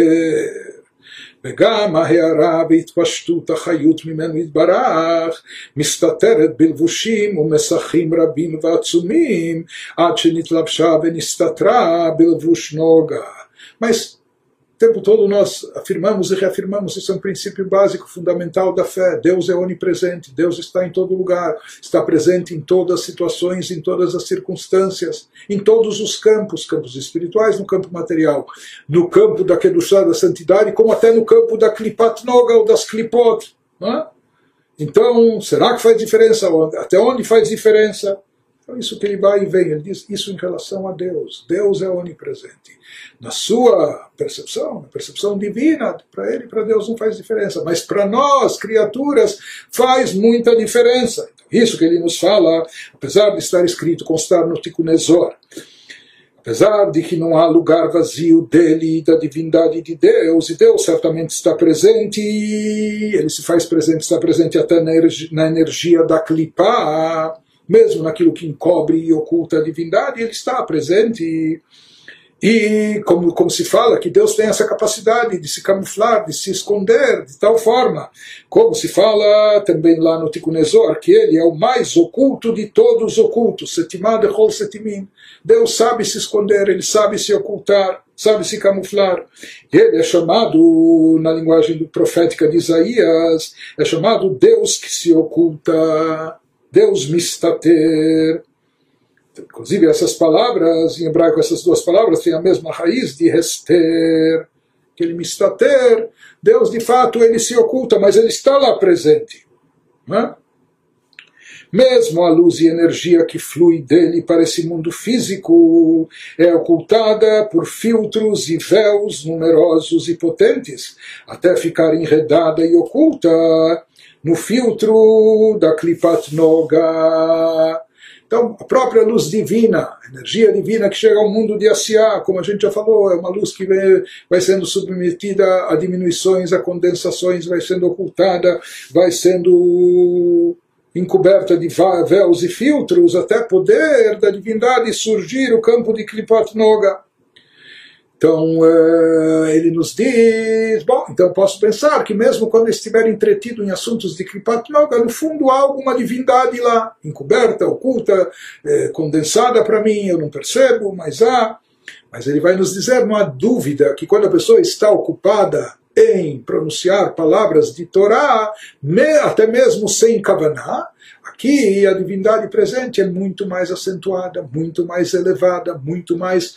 וגם ההערה בהתפשטות החיות ממנו יתברך מסתתרת בלבושים ומסכים רבים ועצומים עד שנתלבשה ונסתתרה בלבוש נוגה. Mas o tempo todo nós afirmamos e reafirmamos, isso é um princípio básico, fundamental da fé. Deus é onipresente, Deus está em todo lugar, está presente em todas as situações, em todas as circunstâncias, em todos os campos, campos espirituais, no campo material, no campo da Kedushá, da santidade, como até no campo da Klipat Noga ou das Klipot. É? Então, será que faz diferença? Até onde faz diferença? Então, isso que ele vai e vem, ele diz isso em relação a Deus. Deus é onipresente. Na sua percepção, na percepção divina, para ele para Deus não faz diferença. Mas para nós, criaturas, faz muita diferença. Então, isso que ele nos fala, apesar de estar escrito, constar no Tikunezor, apesar de que não há lugar vazio dele e da divindade de Deus, e Deus certamente está presente, ele se faz presente, está presente até na energia da clipá, mesmo naquilo que encobre e oculta a divindade, ele está presente. E como, como se fala que Deus tem essa capacidade de se camuflar, de se esconder de tal forma, como se fala também lá no Tikkun que ele é o mais oculto de todos os ocultos, Setimah de Chol Setimim. Deus sabe se esconder, ele sabe se ocultar, sabe se camuflar. Ele é chamado, na linguagem profética de Isaías, é chamado Deus que se oculta, Deus mistater. Inclusive, essas palavras, em hebraico, essas duas palavras têm a mesma raiz de Hester, que ele mistater. Deus, de fato, ele se oculta, mas ele está lá presente. Não Mesmo a luz e energia que flui dele para esse mundo físico é ocultada por filtros e véus numerosos e potentes, até ficar enredada e oculta no filtro da Klipat Noga então, a própria luz divina, energia divina que chega ao mundo de Asiá, como a gente já falou, é uma luz que vai sendo submetida a diminuições, a condensações, vai sendo ocultada, vai sendo encoberta de véus e filtros, até poder da divindade surgir o campo de Klipat Noga. Então uh, ele nos diz, bom, então posso pensar que mesmo quando estiver entretido em assuntos de Kripat Yoga, no fundo há alguma divindade lá, encoberta, oculta, eh, condensada para mim, eu não percebo, mas há. Mas ele vai nos dizer, não há dúvida, que quando a pessoa está ocupada em pronunciar palavras de Torá, até mesmo sem Kavaná, aqui a divindade presente é muito mais acentuada, muito mais elevada, muito mais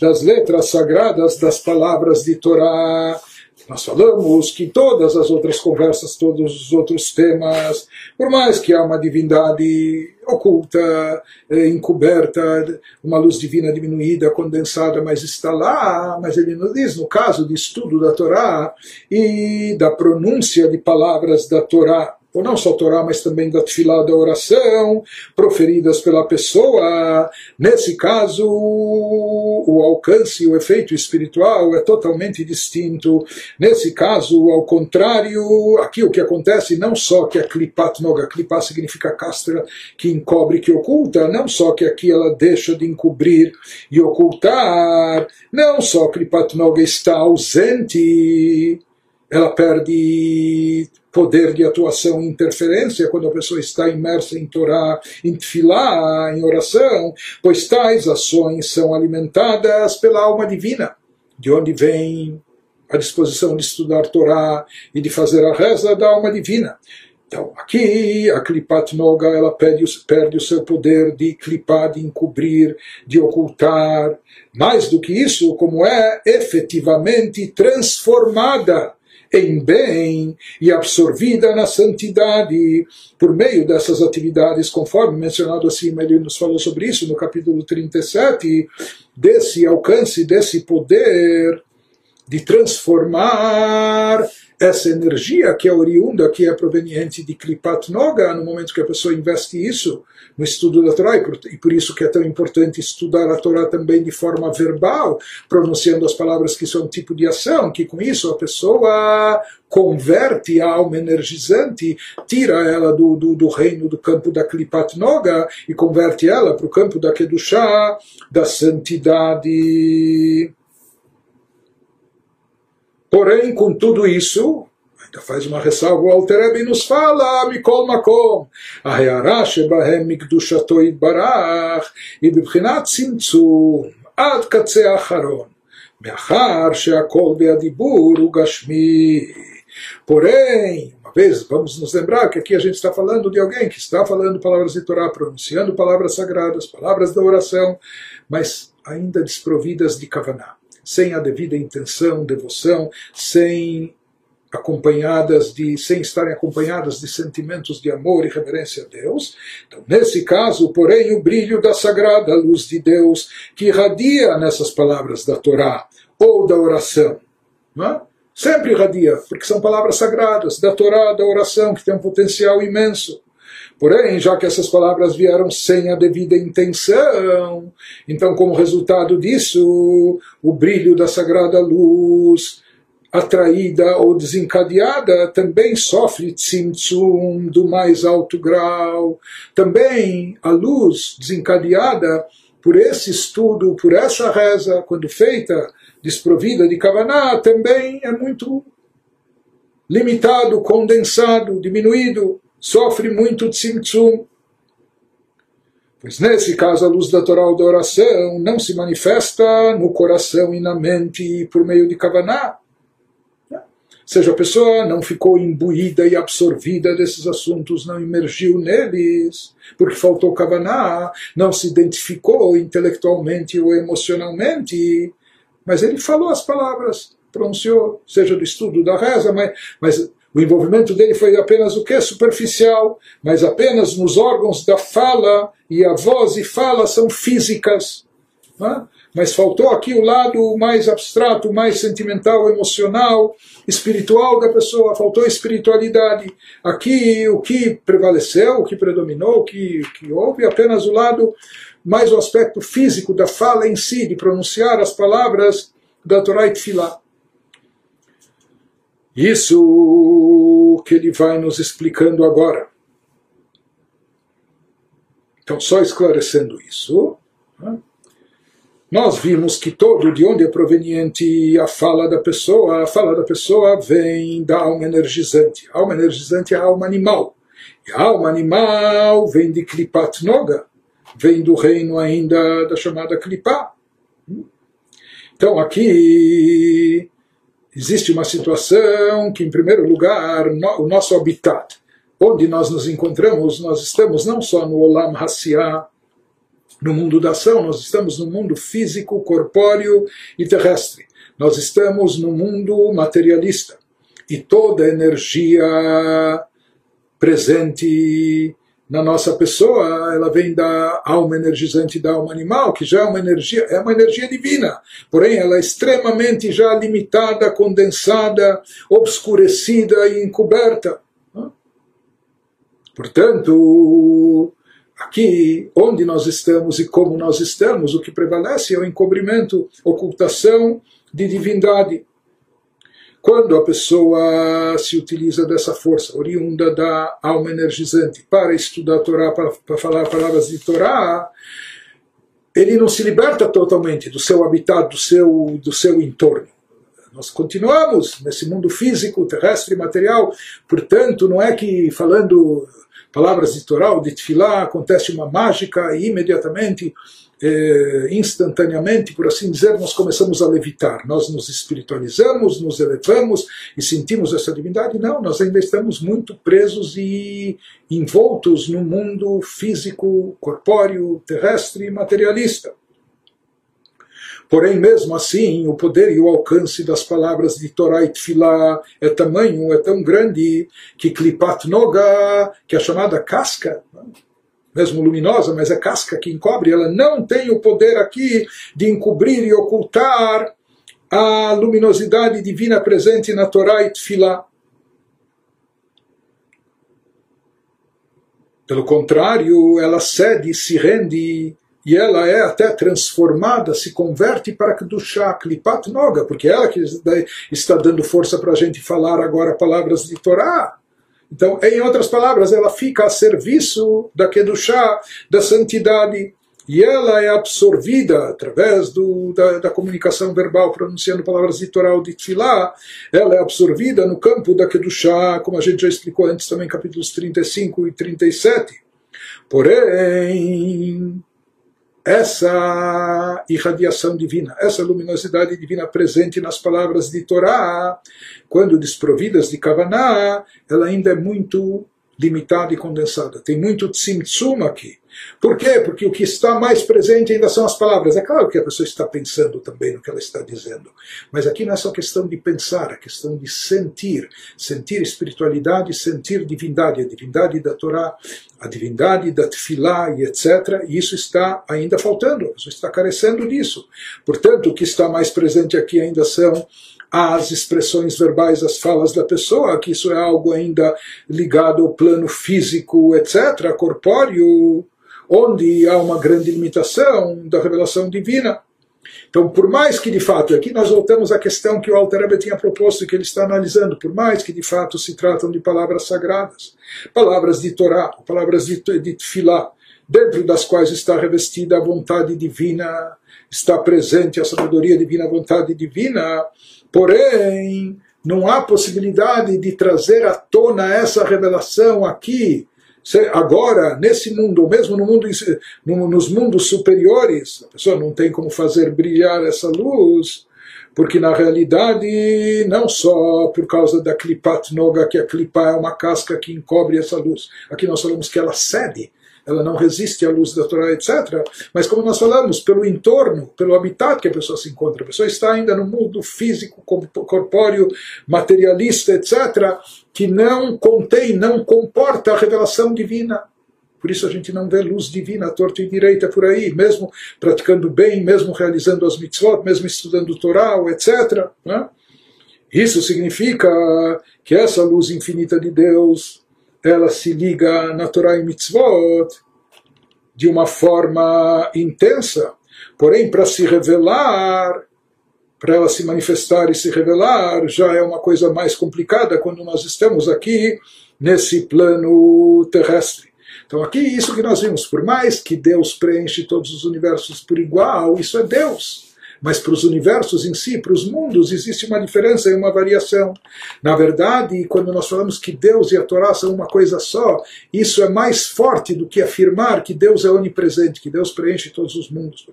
das letras sagradas das palavras de Torá. Nós falamos que todas as outras conversas, todos os outros temas, por mais que há uma divindade oculta, eh, encoberta, uma luz divina diminuída, condensada, mas está lá, mas ele nos diz, no caso de estudo da Torá e da pronúncia de palavras da Torá, ou não só a Torá, mas também da tefilá da oração, proferidas pela pessoa. Nesse caso, o alcance e o efeito espiritual é totalmente distinto. Nesse caso, ao contrário, aqui o que acontece não só que a klipat noga, klipat significa castra, que encobre, que oculta, não só que aqui ela deixa de encobrir e ocultar, não só klipat noga está ausente, ela perde poder de atuação e interferência quando a pessoa está imersa em Torá, em Tfilá, em oração, pois tais ações são alimentadas pela alma divina, de onde vem a disposição de estudar Torá e de fazer a reza da alma divina. Então, aqui a Klipat Noga ela perde, perde o seu poder de clipar, de encobrir, de ocultar. Mais do que isso, como é efetivamente transformada em bem e absorvida na santidade por meio dessas atividades, conforme mencionado acima, ele nos falou sobre isso no capítulo 37, desse alcance, desse poder de transformar essa energia que é oriunda, que é proveniente de Klipat Noga, no momento que a pessoa investe isso no estudo da Torá, e por isso que é tão importante estudar a Torá também de forma verbal, pronunciando as palavras que são um tipo de ação, que com isso a pessoa converte a alma energizante, tira ela do, do, do reino do campo da Klipat Noga e converte ela para o campo da Kedushá, da santidade. Porém, com tudo isso, ainda faz uma ressalva o Altereb e nos fala, Mikol Makom, a Reará Mikdushato Barach, e Bibchinat Ad Katze Acharon, Meachar Sheakol Beadibur Ugashmi. Porém, uma vez, vamos nos lembrar que aqui a gente está falando de alguém que está falando palavras de Torá, pronunciando palavras sagradas, palavras da oração, mas ainda desprovidas de Kavaná sem a devida intenção, devoção, sem acompanhadas de sem estarem acompanhadas de sentimentos de amor e reverência a Deus. Então, nesse caso, porém, o brilho da sagrada luz de Deus que irradia nessas palavras da Torá ou da oração, é? sempre irradia, porque são palavras sagradas da Torá, da oração, que tem um potencial imenso. Porém, já que essas palavras vieram sem a devida intenção, então, como resultado disso, o brilho da sagrada luz atraída ou desencadeada também sofre tzimtzum do mais alto grau. Também a luz desencadeada por esse estudo, por essa reza, quando feita desprovida de Kavaná, também é muito limitado, condensado, diminuído, sofre muito tzimtzum. Pois nesse caso a luz da Torá da oração não se manifesta no coração e na mente por meio de Kavaná, seja, a pessoa não ficou imbuída e absorvida desses assuntos, não emergiu neles, porque faltou Kavaná, não se identificou intelectualmente ou emocionalmente, mas ele falou as palavras, pronunciou, seja do estudo da reza, mas, mas o envolvimento dele foi apenas o que? Superficial, mas apenas nos órgãos da fala, e a voz e fala são físicas. Não é? mas faltou aqui o lado mais abstrato, mais sentimental, emocional, espiritual da pessoa, faltou espiritualidade. Aqui o que prevaleceu, o que predominou, o que, que houve, apenas o lado mais o aspecto físico da fala em si, de pronunciar as palavras da Torá e Tfilah. Isso que ele vai nos explicando agora. Então, só esclarecendo isso. Né? nós vimos que todo de onde é proveniente a fala da pessoa, a fala da pessoa vem da alma energizante. A alma energizante é a alma animal. E a alma animal vem de Klipat Noga, vem do reino ainda da chamada Klipá. Então aqui existe uma situação que, em primeiro lugar, no, o nosso habitat, onde nós nos encontramos, nós estamos não só no Olam Hassiah, no mundo da ação, nós estamos no mundo físico, corpóreo e terrestre. Nós estamos no mundo materialista. E toda energia presente na nossa pessoa, ela vem da alma energizante da alma animal, que já é uma energia, é uma energia divina. Porém, ela é extremamente já limitada, condensada, obscurecida e encoberta. Portanto, Aqui, onde nós estamos e como nós estamos, o que prevalece é o encobrimento, ocultação de divindade. Quando a pessoa se utiliza dessa força oriunda da alma energizante para estudar a Torá, para, para falar palavras de Torá, ele não se liberta totalmente do seu habitat, do seu, do seu entorno. Nós continuamos nesse mundo físico, terrestre material, portanto, não é que falando palavras de Torá ou de Tfilá, acontece uma mágica e imediatamente, eh, instantaneamente, por assim dizer, nós começamos a levitar. Nós nos espiritualizamos, nos elevamos e sentimos essa divindade. Não, nós ainda estamos muito presos e envoltos no mundo físico, corpóreo, terrestre e materialista. Porém, mesmo assim, o poder e o alcance das palavras de Torá e Tfilá é tamanho, é tão grande, que Klipat Noga, que é chamada casca, mesmo luminosa, mas é casca que encobre, ela não tem o poder aqui de encobrir e ocultar a luminosidade divina presente na Torá e Tfilá. Pelo contrário, ela cede, se rende e ela é até transformada, se converte para Kedushá, Klipat Noga, porque ela que está dando força para a gente falar agora palavras de Torá. Então, em outras palavras, ela fica a serviço da Kedushá, da santidade, e ela é absorvida através do, da, da, comunicação verbal, pronunciando palavras de Torá ou de Tfilá, ela é absorvida no campo da Kedushá, como a gente já explicou antes também, capítulos 35 e 37. Porém, essa irradiação divina, essa luminosidade divina presente nas palavras de Torá, quando desprovidas de Kavaná, ela ainda é muito limitada e condensada. Tem muito tzimtzum aqui. Por quê? Porque o que está mais presente ainda são as palavras. É claro que a pessoa está pensando também no que ela está dizendo, mas aqui não é só questão de pensar, é questão de sentir. Sentir espiritualidade, sentir divindade, a divindade da Torá, a divindade da Tfilá e etc. E isso está ainda faltando, a pessoa está carecendo disso. Portanto, o que está mais presente aqui ainda são as expressões verbais, as falas da pessoa, que isso é algo ainda ligado ao plano físico, etc., corpóreo, onde há uma grande limitação da revelação divina. Então, por mais que de fato, aqui nós voltamos à questão que o Alter Rebbe tinha proposto e que ele está analisando, por mais que de fato se tratam de palavras sagradas, palavras de Torá, palavras de, de Tfilá, dentro das quais está revestida a vontade divina, está presente a sabedoria divina, a vontade divina, Porém, não há possibilidade de trazer à tona essa revelação aqui, agora, nesse mundo, ou mesmo no mundo, nos mundos superiores. A pessoa não tem como fazer brilhar essa luz, porque na realidade, não só por causa da klipat noga, que a klipa é uma casca que encobre essa luz. Aqui nós falamos que ela cede ela não resiste à luz da Torá, etc. Mas como nós falamos, pelo entorno, pelo habitat que a pessoa se encontra, a pessoa está ainda no mundo físico, corpóreo, materialista, etc., que não contém, não comporta a revelação divina. Por isso a gente não vê luz divina torta e direita por aí, mesmo praticando bem, mesmo realizando as mitzvot, mesmo estudando Torá, etc. Né? Isso significa que essa luz infinita de Deus ela se liga na Torá e Mitzvot de uma forma intensa. Porém, para se revelar, para ela se manifestar e se revelar, já é uma coisa mais complicada quando nós estamos aqui nesse plano terrestre. Então, aqui, isso que nós vimos, por mais que Deus preenche todos os universos por igual, isso é Deus mas para os universos em si, para os mundos, existe uma diferença e uma variação. Na verdade, quando nós falamos que Deus e a Torá são uma coisa só, isso é mais forte do que afirmar que Deus é onipresente, que Deus preenche todos os mundos.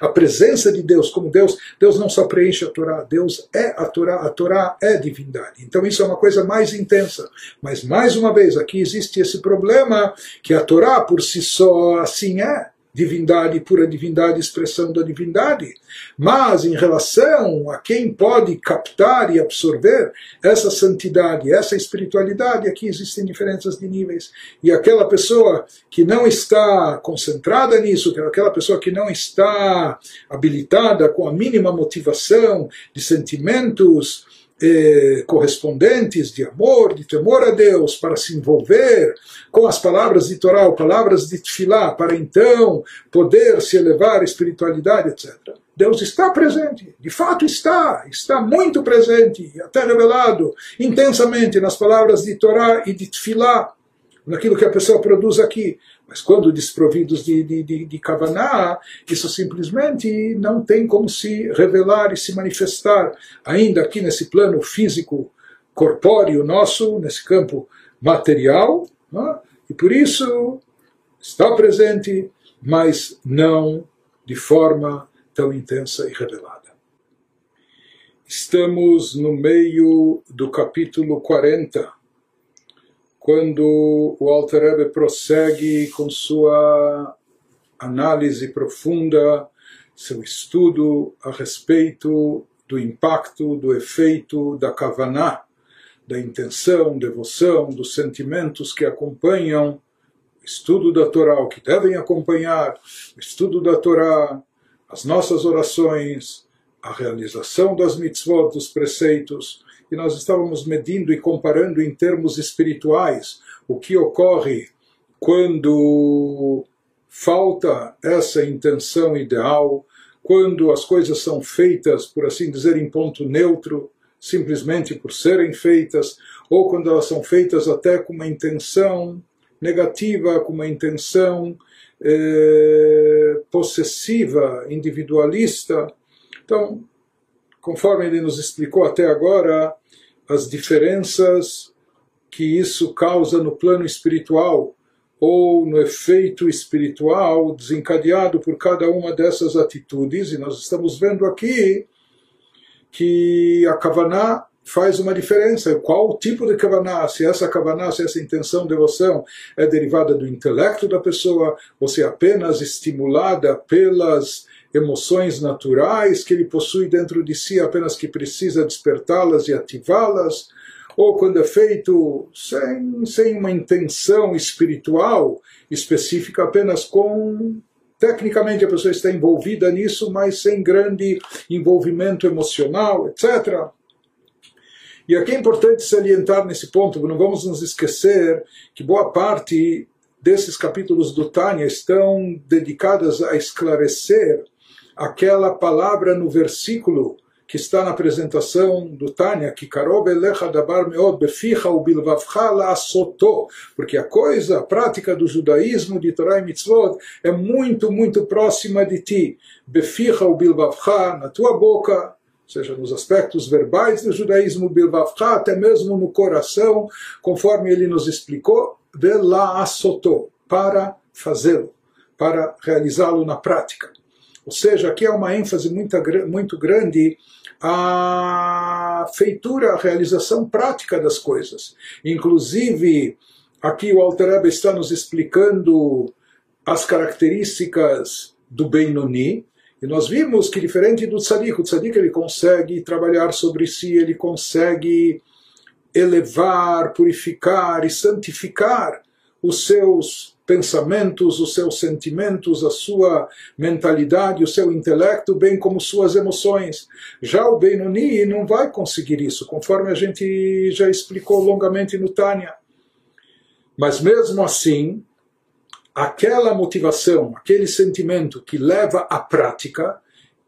A presença de Deus como Deus, Deus não só preenche a Torá, Deus é a Torá, a Torá é divindade. Então isso é uma coisa mais intensa. Mas mais uma vez, aqui existe esse problema que a Torá por si só assim é divindade, pura divindade, expressão da divindade. Mas em relação a quem pode captar e absorver essa santidade, essa espiritualidade, aqui existem diferenças de níveis. E aquela pessoa que não está concentrada nisso, aquela pessoa que não está habilitada com a mínima motivação de sentimentos, eh, correspondentes de amor, de temor a Deus, para se envolver com as palavras de Torá, palavras de Tfilá, para então poder se elevar à espiritualidade, etc. Deus está presente, de fato está, está muito presente, até revelado intensamente nas palavras de Torá e de Tfilá, naquilo que a pessoa produz aqui. Mas quando desprovidos de, de, de, de Kavaná, isso simplesmente não tem como se revelar e se manifestar, ainda aqui nesse plano físico, corpóreo nosso, nesse campo material, né? e por isso está presente, mas não de forma tão intensa e revelada. Estamos no meio do capítulo 40 quando o Alter Rebbe prossegue com sua análise profunda, seu estudo a respeito do impacto, do efeito da Kavaná, da intenção, devoção, dos sentimentos que acompanham o estudo da Torá, o que devem acompanhar o estudo da Torá, as nossas orações, a realização das mitzvot, dos preceitos, e nós estávamos medindo e comparando em termos espirituais o que ocorre quando falta essa intenção ideal, quando as coisas são feitas, por assim dizer, em ponto neutro, simplesmente por serem feitas, ou quando elas são feitas até com uma intenção negativa, com uma intenção eh, possessiva, individualista. Então, conforme ele nos explicou até agora, as diferenças que isso causa no plano espiritual ou no efeito espiritual desencadeado por cada uma dessas atitudes, e nós estamos vendo aqui que a Kavaná faz uma diferença. Qual o tipo de kavaná, se essa kavaná, se essa intenção, devoção é derivada do intelecto da pessoa, ou se é apenas estimulada pelas emoções naturais que ele possui dentro de si, apenas que precisa despertá-las e ativá-las, ou quando é feito sem, sem uma intenção espiritual específica, apenas com. Tecnicamente a pessoa está envolvida nisso, mas sem grande envolvimento emocional, etc. E aqui é importante salientar nesse ponto, não vamos nos esquecer que boa parte desses capítulos do Tânia estão dedicadas a esclarecer aquela palavra no versículo que está na apresentação do Tânia, que Karob elecha dabar meod beficha u bilvavcha la'asoto, porque a coisa, a prática do judaísmo de Torah e Mitzvot é muito, muito próxima de ti. Beficha u bilvavcha, na tua boca, seja nos aspectos verbais do judaísmo, bilvavcha, até mesmo no coração, conforme ele nos explicou, vela'asoto, para fazê-lo, para realizá-lo na prática. Ou seja, aqui há uma ênfase muito, muito grande à feitura, à realização prática das coisas. Inclusive, aqui o Alter Rebbe está nos explicando as características do Benoni, e nós vimos que diferente do tzadik, o tzadik ele consegue trabalhar sobre si, ele consegue elevar, purificar e santificar os seus pensamentos, os seus sentimentos, a sua mentalidade, o seu intelecto, bem como suas emoções. Já o Benoni não vai conseguir isso, conforme a gente já explicou longamente no Tânia. Mas mesmo assim, aquela motivação, aquele sentimento que leva à prática,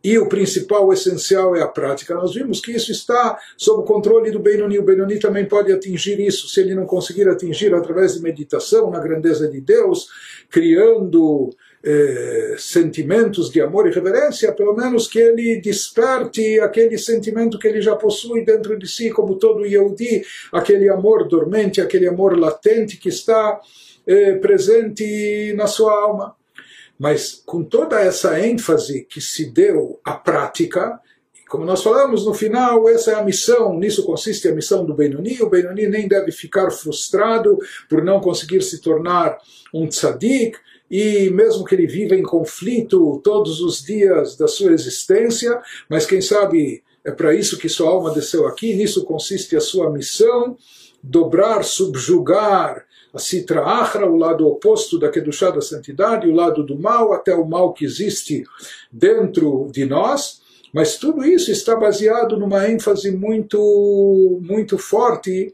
e o principal, o essencial é a prática. Nós vimos que isso está sob o controle do Benoni. O Benoni também pode atingir isso, se ele não conseguir atingir através de meditação na grandeza de Deus, criando eh, sentimentos de amor e reverência, pelo menos que ele desperte aquele sentimento que ele já possui dentro de si, como todo Yehudi, aquele amor dormente, aquele amor latente que está eh, presente na sua alma. Mas com toda essa ênfase que se deu à prática, como nós falamos no final, essa é a missão, nisso consiste a missão do Benoni. O Benoni nem deve ficar frustrado por não conseguir se tornar um tzadik, e mesmo que ele viva em conflito todos os dias da sua existência, mas quem sabe é para isso que sua alma desceu aqui, nisso consiste a sua missão, dobrar, subjugar a Sitra o lado oposto da Kedushá da santidade, o lado do mal, até o mal que existe dentro de nós, mas tudo isso está baseado numa ênfase muito, muito forte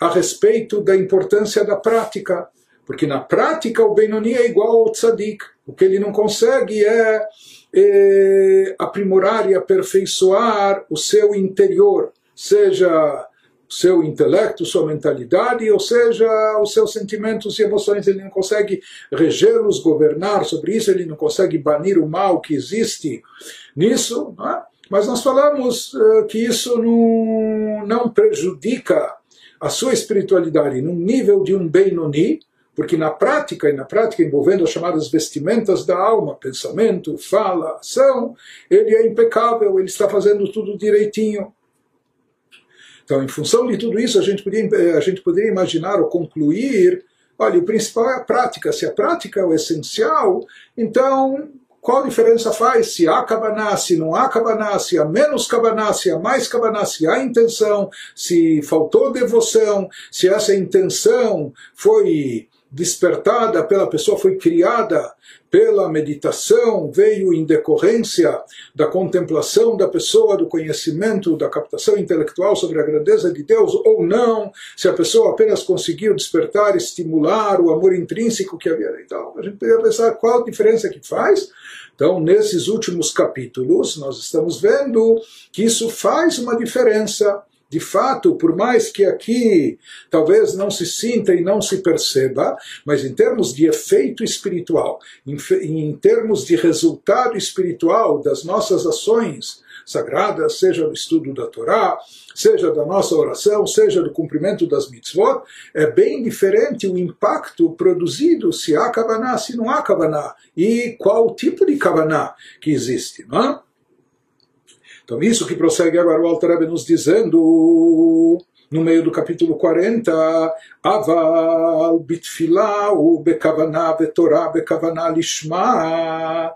a respeito da importância da prática. Porque na prática o Benoni é igual ao Tzadik. O que ele não consegue é, é aprimorar e aperfeiçoar o seu interior, seja seu intelecto, sua mentalidade, ou seja, os seus sentimentos e emoções. Ele não consegue regê-los, governar sobre isso, ele não consegue banir o mal que existe nisso. É? Mas nós falamos uh, que isso não, não prejudica a sua espiritualidade num nível de um Benoni, porque na prática, e na prática envolvendo as chamadas vestimentas da alma, pensamento, fala, ação, ele é impecável, ele está fazendo tudo direitinho. Então, em função de tudo isso, a gente, podia, eh, a gente poderia imaginar ou concluir: olha, o principal é a prática. Se a prática é o essencial, então qual diferença faz se há cabaná, se não há cabaná, se há menos cabaná, se há mais cabaná, se há intenção, se faltou devoção, se essa intenção foi despertada pela pessoa, foi criada pela meditação, veio em decorrência da contemplação da pessoa, do conhecimento, da captação intelectual sobre a grandeza de Deus, ou não, se a pessoa apenas conseguiu despertar, estimular o amor intrínseco que havia. Então, a gente poderia pensar qual a diferença que faz. Então, nesses últimos capítulos, nós estamos vendo que isso faz uma diferença de fato, por mais que aqui talvez não se sinta e não se perceba, mas em termos de efeito espiritual, em, em termos de resultado espiritual das nossas ações sagradas, seja do estudo da Torá, seja da nossa oração, seja do cumprimento das mitzvot, é bem diferente o impacto produzido se há kavaná, se não há kavaná, e qual tipo de kavaná que existe, não é? Então, isso que prossegue agora o Alter Rebbe nos dizendo no meio do capítulo 40, Aval bitfila u bekavana betorah bekavana lishma.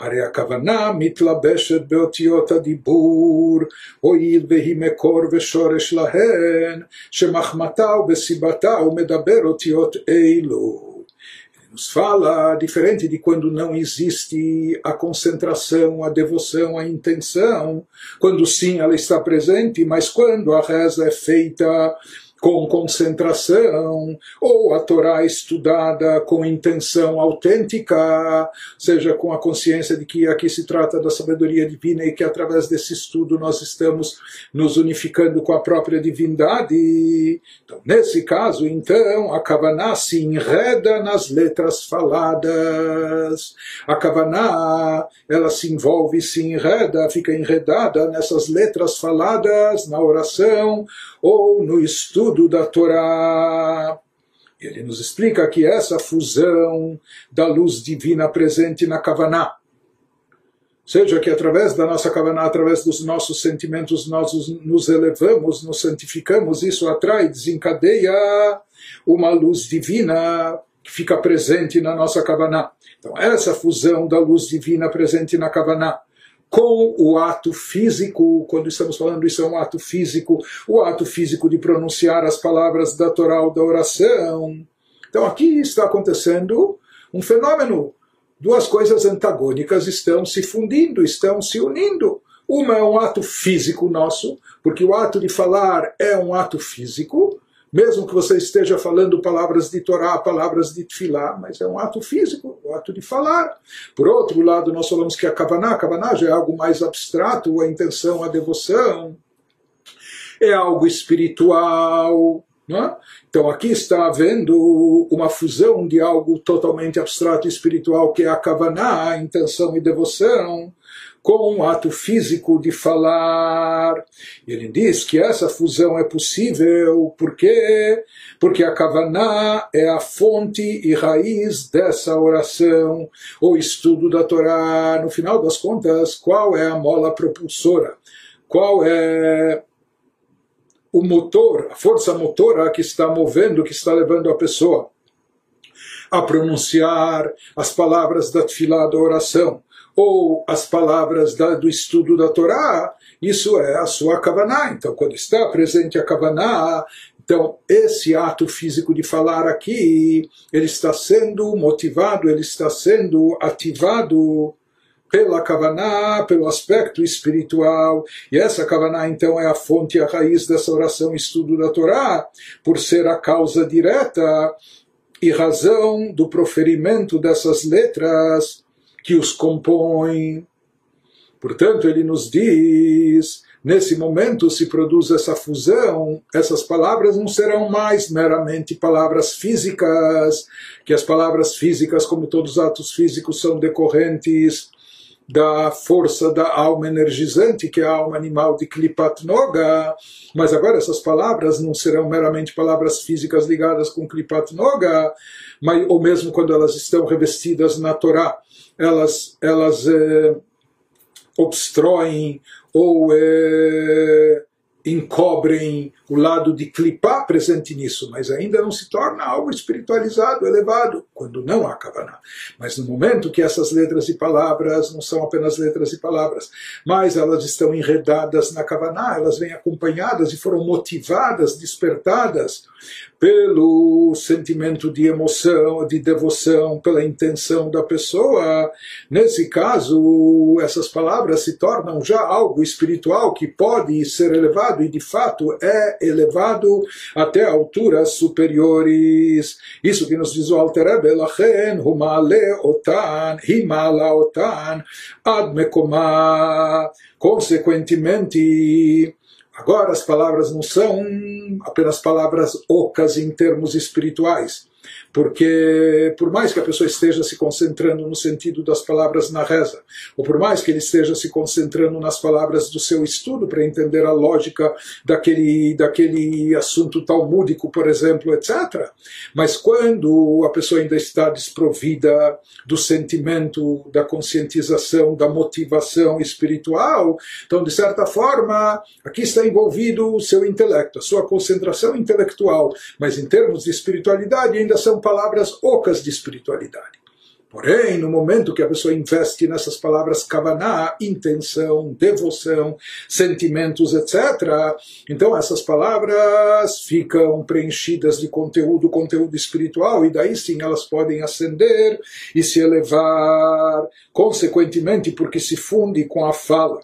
הרי הכוונה מתלבשת באותיות הדיבור, הואיל והיא מקור ושורש להן, שמחמתה ובסיבתה ומדבר אותיות אלו. nos fala diferente de quando não existe a concentração, a devoção, a intenção, quando sim ela está presente, mas quando a reza é feita com concentração, ou a Torá estudada com intenção autêntica, seja com a consciência de que aqui se trata da sabedoria divina e que através desse estudo nós estamos nos unificando com a própria divindade. Então, nesse caso, então, a Kavaná se enreda nas letras faladas. A Kavaná, ela se envolve, se enreda, fica enredada nessas letras faladas na oração ou no estudo da Torá. Ele nos explica que essa fusão da luz divina presente na Kavaná, seja que através da nossa Kavaná, através dos nossos sentimentos, nós nos elevamos, nos santificamos, isso atrai, desencadeia uma luz divina que fica presente na nossa Kavaná. Então, essa fusão da luz divina presente na Kavaná, com o ato físico, quando estamos falando isso é um ato físico, o ato físico de pronunciar as palavras da Torá ou da oração. Então aqui está acontecendo um fenômeno. Duas coisas antagônicas estão se fundindo, estão se unindo. Uma é um ato físico nosso, porque o ato de falar é um ato físico, mesmo que você esteja falando palavras de Torá, palavras de Tfilá, mas é um ato físico, o um ato de falar. Por outro lado, nós falamos que a Kavaná, a Kavaná já é algo mais abstrato, a intenção, a devoção, é algo espiritual. É? Então aqui está havendo uma fusão de algo totalmente abstrato e espiritual, que é a Kavaná, a intenção e devoção, com um ato físico de falar. Ele diz que essa fusão é possível porque porque a Kavaná é a fonte e raiz dessa oração, ou estudo da Torá. No final das contas, qual é a mola propulsora? Qual é o motor, a força motora que está movendo, que está levando a pessoa a pronunciar as palavras da tefilá da oração ou as palavras da, do estudo da Torá, isso é a sua kavaná. Então, quando está presente a kavaná, então esse ato físico de falar aqui, ele está sendo motivado, ele está sendo ativado pela kavaná, pelo aspecto espiritual. E essa kavaná, então, é a fonte a raiz dessa oração estudo da Torá, por ser a causa direta e razão do proferimento dessas letras que os compõe. Portanto, ele nos diz, nesse momento se produz essa fusão, essas palavras não serão mais meramente palavras físicas, que as palavras físicas, como todos os atos físicos, são decorrentes da força da alma energizante, que é a alma animal de Klipat Noga, mas agora essas palavras não serão meramente palavras físicas ligadas com Klipat Noga, mas, ou mesmo quando elas estão revestidas na Torá, elas, elas é, obstroem ou é, encobrem o lado de clipar presente nisso, mas ainda não se torna algo espiritualizado, elevado, quando não há Kavaná. Mas no momento que essas letras e palavras não são apenas letras e palavras, mas elas estão enredadas na Kavaná, elas vêm acompanhadas e foram motivadas, despertadas pelo sentimento de emoção, de devoção, pela intenção da pessoa. Nesse caso, essas palavras se tornam já algo espiritual que pode ser elevado e de fato é elevado até alturas superiores. Isso que nos diz o Alter Rebbe, Humale Otan, Himala Otan, Ad Mekomah. Consequentemente, Agora, as palavras não são apenas palavras ocas em termos espirituais. Porque, por mais que a pessoa esteja se concentrando no sentido das palavras na reza, ou por mais que ele esteja se concentrando nas palavras do seu estudo para entender a lógica daquele, daquele assunto talmúdico, por exemplo, etc. Mas quando a pessoa ainda está desprovida do sentimento, da conscientização, da motivação espiritual, então, de certa forma, aqui está envolvido o seu intelecto, a sua concentração intelectual, mas em termos de espiritualidade ainda são palavras ocas de espiritualidade. Porém, no momento que a pessoa investe nessas palavras kavaná, intenção, devoção, sentimentos, etc., então essas palavras ficam preenchidas de conteúdo, conteúdo espiritual, e daí sim elas podem ascender e se elevar, consequentemente, porque se funde com a fala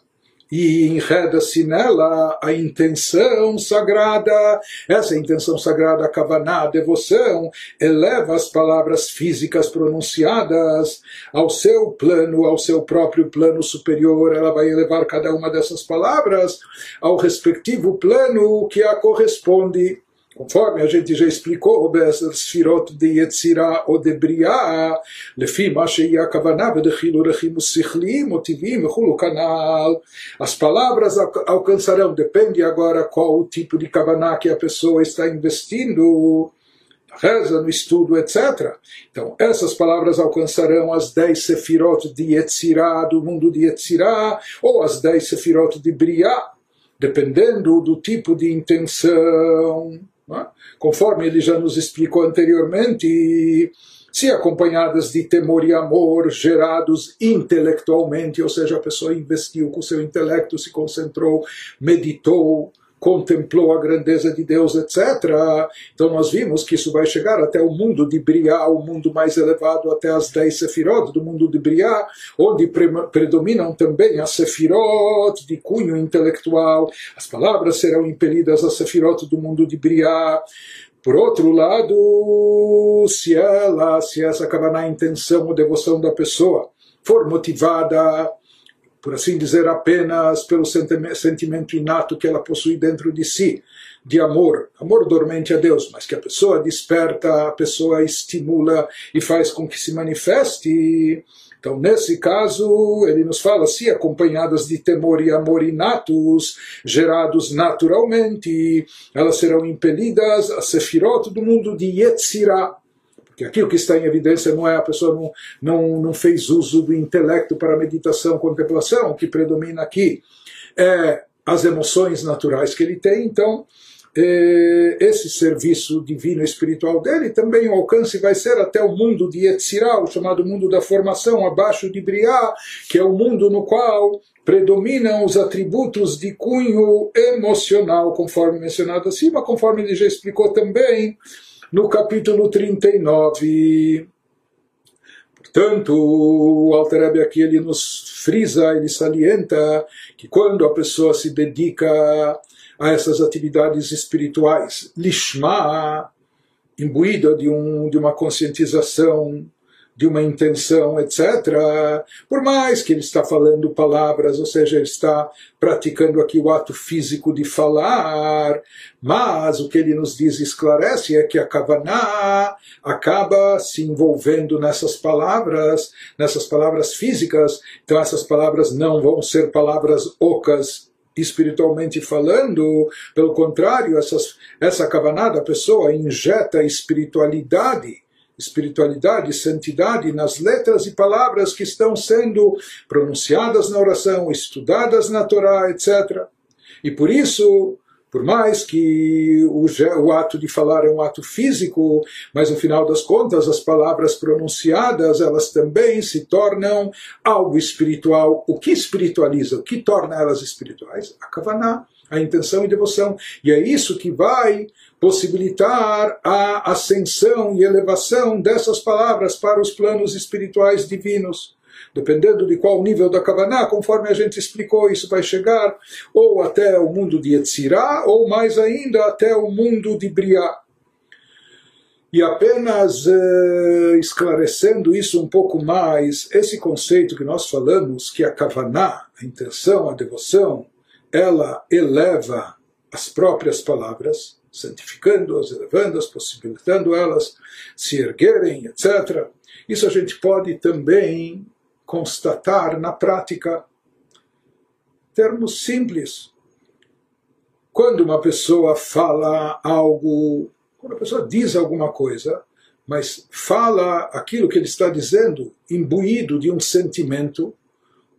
e enreda-se nela a intenção sagrada. Essa intenção sagrada, kavaná, devoção, eleva as palavras físicas pronunciadas ao seu plano, ao seu próprio plano superior. Ela vai elevar cada uma dessas palavras ao respectivo plano que a corresponde Conforme a gente já explicou, בספירות דיצירה או דבריאה, לפי מה שהיא הכוונה בדחילו שכליים או טבעיים וכולו כנ"ל. As palavras alcançarão, depende agora qual o tipo de kavaná que a pessoa está investindo, reza, no estudo, etc. Então, essas palavras alcançarão as dez sefirot de Yetzirah, do mundo de Yetzirah, ou as dez sefirot de Briah, dependendo do tipo de intenção. É? Conforme ele já nos explicou anteriormente, se acompanhadas de temor e amor gerados intelectualmente, ou seja, a pessoa investiu com seu intelecto, se concentrou, meditou, contemplou a grandeza de Deus, etc. Então nós vimos que isso vai chegar até o mundo de Briá, o mundo mais elevado, até as dez sefirot do mundo de Briá, onde pre predominam também as sefirot de cunho intelectual. As palavras serão impelidas às sefirot do mundo de Briá. Por outro lado, se ela, se essa acabar na intenção ou devoção da pessoa for motivada por assim dizer, apenas pelo sentimento inato que ela possui dentro de si, de amor, amor dormente a Deus, mas que a pessoa desperta, a pessoa estimula e faz com que se manifeste. Então, nesse caso, ele nos fala, se acompanhadas de temor e amor inatos, gerados naturalmente, elas serão impelidas a sefirot do mundo de Yetzirah, que aqui o que está em evidência não é a pessoa não, não, não fez uso do intelecto para meditação, contemplação, o que predomina aqui é as emoções naturais que ele tem, então eh, esse serviço divino espiritual dele também o alcance vai ser até o mundo de Yetzirah, o chamado mundo da formação, abaixo de Briah, que é o mundo no qual predominam os atributos de cunho emocional, conforme mencionado acima, conforme ele já explicou também no capítulo 39. Portanto, o Alter aqui ele nos frisa, ele salienta que quando a pessoa se dedica a essas atividades espirituais, lishma, imbuída de, um, de uma conscientização de uma intenção, etc. Por mais que ele está falando palavras, ou seja, ele está praticando aqui o ato físico de falar, mas o que ele nos diz e esclarece é que a Kavaná acaba se envolvendo nessas palavras, nessas palavras físicas, então essas palavras não vão ser palavras ocas espiritualmente falando, pelo contrário, essas, essa Kavaná da pessoa injeta espiritualidade espiritualidade, santidade nas letras e palavras que estão sendo pronunciadas na oração, estudadas na Torá, etc. E por isso, por mais que o, o, ato de falar é um ato físico, mas no final das contas as palavras pronunciadas elas também se tornam algo espiritual. O que espiritualiza? O que torna elas espirituais? A kavaná, a intenção e devoção. E é isso que vai possibilitar a ascensão e elevação dessas palavras para os planos espirituais divinos. Dependendo de qual nível da Kavaná, conforme a gente explicou, isso vai chegar ou até o mundo de Yetzirah, ou mais ainda até o mundo de Briah. E apenas eh, esclarecendo isso um pouco mais, esse conceito que nós falamos, que a Kavaná, a intenção, a devoção, ela eleva as próprias palavras, santificando-as, elevando-as, possibilitando elas se erguerem, etc. Isso a gente pode também constatar na prática. Termos simples. Quando uma pessoa fala algo, quando a pessoa diz alguma coisa, mas fala aquilo que ele está dizendo imbuído de um sentimento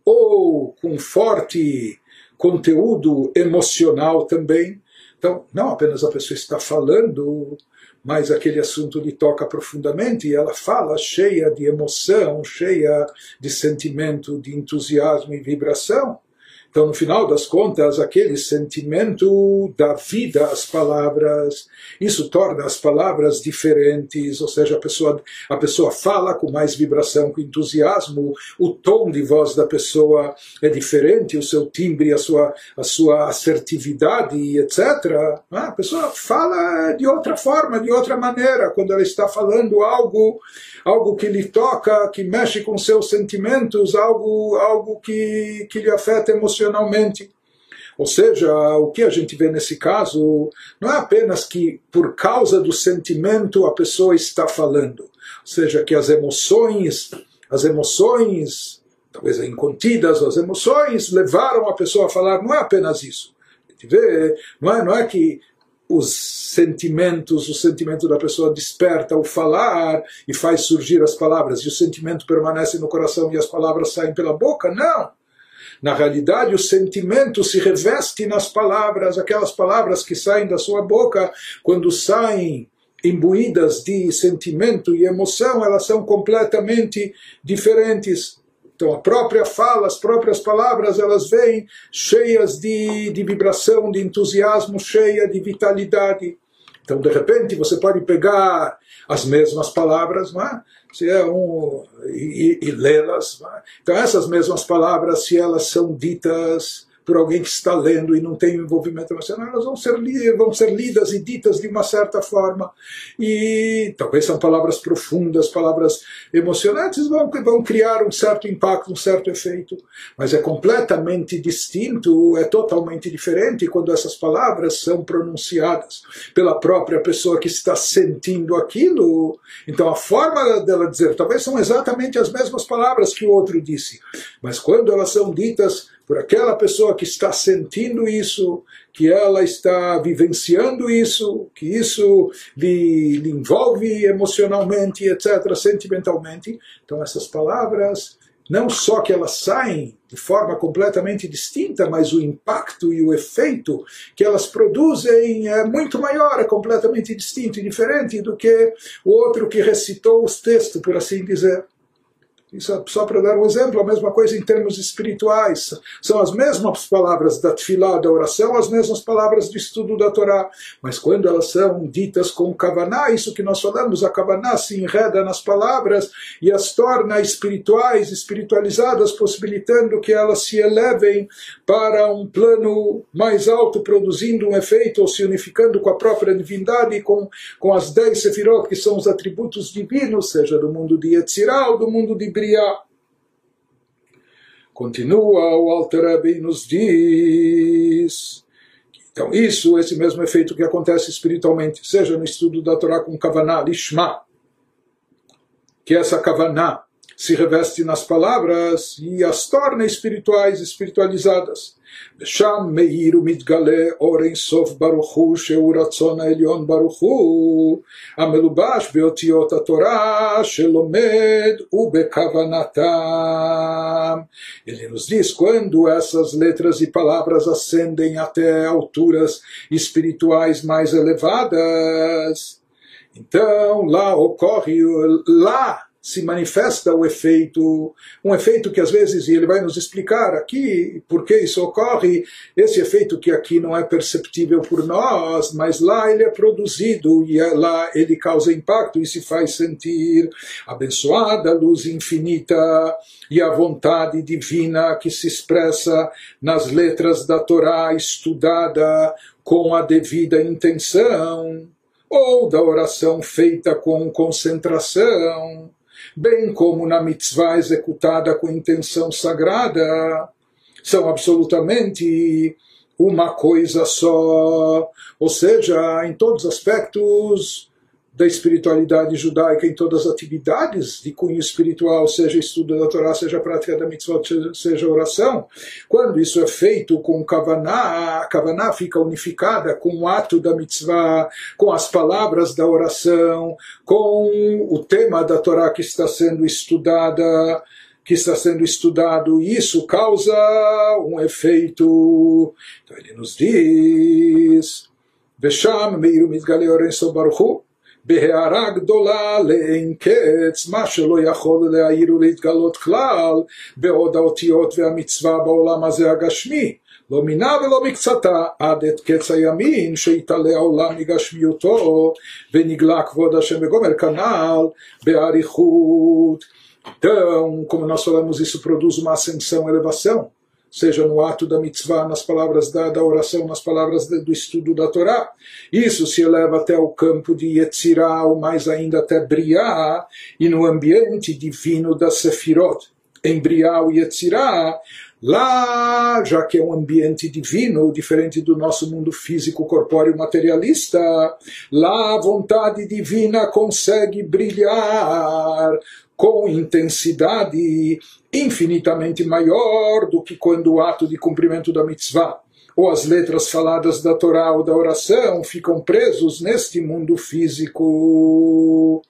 ou com forte conteúdo emocional também. Então, não apenas a pessoa está falando, mas aquele assunto lhe toca profundamente e ela fala cheia de emoção, cheia de sentimento, de entusiasmo e vibração. Então, no final das contas, aquele sentimento dá vida às palavras, isso torna as palavras diferentes, ou seja, a pessoa, a pessoa fala com mais vibração, com entusiasmo, o tom de voz da pessoa é diferente, o seu timbre, a sua, a sua assertividade, etc. A pessoa fala de outra forma, de outra maneira, quando ela está falando algo, algo que lhe toca, que mexe com seus sentimentos, algo, algo que, que lhe afeta emocionalmente Ou seja, o que a gente vê nesse caso não é apenas que por causa do sentimento a pessoa está falando, ou seja, que as emoções, as emoções, talvez incontidas, as emoções levaram a pessoa a falar, não é apenas isso. A gente vê, não é, não é que os sentimentos, o sentimento da pessoa desperta o falar e faz surgir as palavras, e o sentimento permanece no coração e as palavras saem pela boca, não. Na realidade, o sentimento se reveste nas palavras, aquelas palavras que saem da sua boca, quando saem imbuídas de sentimento e emoção, elas são completamente diferentes. Então, a própria fala, as próprias palavras, elas vêm cheias de, de vibração, de entusiasmo, cheia de vitalidade. Então, de repente, você pode pegar as mesmas palavras, é? Se é um, e, e lê-las. Então, essas mesmas palavras, se elas são ditas por alguém que está lendo e não tem envolvimento emocional, elas vão ser, vão ser lidas e ditas de uma certa forma. E talvez são palavras profundas, palavras emocionantes, vão, vão criar um certo impacto, um certo efeito. Mas é completamente distinto, é totalmente diferente quando essas palavras são pronunciadas pela própria pessoa que está sentindo aquilo. Então a forma dela dizer, talvez são exatamente as mesmas palavras que o outro disse, mas quando elas são ditas por aquela pessoa que está sentindo isso, que ela está vivenciando isso, que isso lhe, lhe envolve emocionalmente, etc., sentimentalmente. Então, essas palavras, não só que elas saem de forma completamente distinta, mas o impacto e o efeito que elas produzem é muito maior, é completamente distinto e diferente do que o outro que recitou os textos, por assim dizer. Isso é só para dar um exemplo, a mesma coisa em termos espirituais. São as mesmas palavras da tefilá, da oração, as mesmas palavras do estudo da Torá. Mas quando elas são ditas com kavaná, isso que nós falamos, a kavaná se enreda nas palavras e as torna espirituais, espiritualizadas, possibilitando que elas se elevem para um plano mais alto, produzindo um efeito ou se unificando com a própria divindade, com, com as dez sefirot, que são os atributos divinos, seja do mundo de Yetzirah ou do mundo de Briá. Continua o Alter Rebbe nos diz. Então, isso, esse mesmo efeito que acontece espiritualmente, seja no estudo da Torá com Kavaná, Lishma, que essa Kavaná se reveste nas palavras e as torna espirituais, espiritualizadas. ושם מאיר ומתגלה אור אינסוף ברוך הוא שהוא רצון העליון ברוך הוא המלובש באותיות התורה שלומד ובכוונתם. Ele nos diz quando essas letras e palavras ascendem até alturas espirituais mais elevadas. Então lá ocorre, lá se manifesta o efeito, um efeito que às vezes, e ele vai nos explicar aqui por que isso ocorre, esse efeito que aqui não é perceptível por nós, mas lá ele é produzido e é lá ele causa impacto e se faz sentir abençoada a luz infinita e a vontade divina que se expressa nas letras da Torá estudada com a devida intenção ou da oração feita com concentração bem como na mitzvah executada com intenção sagrada, são absolutamente uma coisa só, ou seja, em todos os aspectos da espiritualidade judaica, em todas as atividades de cunho espiritual, seja estudo da Torá, seja prática da mitzvot, seja oração, quando isso é feito com kavaná, a kavaná fica unificada com o ato da mitzvah, com as palavras da oração, com o tema da Torá que está sendo estudada, que está sendo estudado, e isso causa um efeito. Então ele nos diz, Vesham meiru mitgale orenso baruchu, בהערה גדולה לאין קץ, מה שלא יכול להעיר ולהתגלות כלל, בעוד האותיות והמצווה בעולם הזה הגשמי. לא מינה ולא מקצתה, עד את קץ הימין שיתעלה העולם מגשמיותו, ונגלה כבוד השם וגומר כנ"ל באריכות. Então, como nós falamos, isso produz uma ascensão, elevação, seja no ato da mitzvah, nas palavras da, da oração, nas palavras do estudo da Torá. Isso se eleva até o campo de Yetzirah, ou mais ainda até Briah, e no ambiente divino da Sefirot. Em Briah e Yetzirah, Lá, já que é um ambiente divino, diferente do nosso mundo físico, corpóreo, materialista, lá a vontade divina consegue brilhar com intensidade infinitamente maior do que quando o ato de cumprimento da mitzvah ou as letras faladas da Torá ou da oração ficam presos neste mundo físico.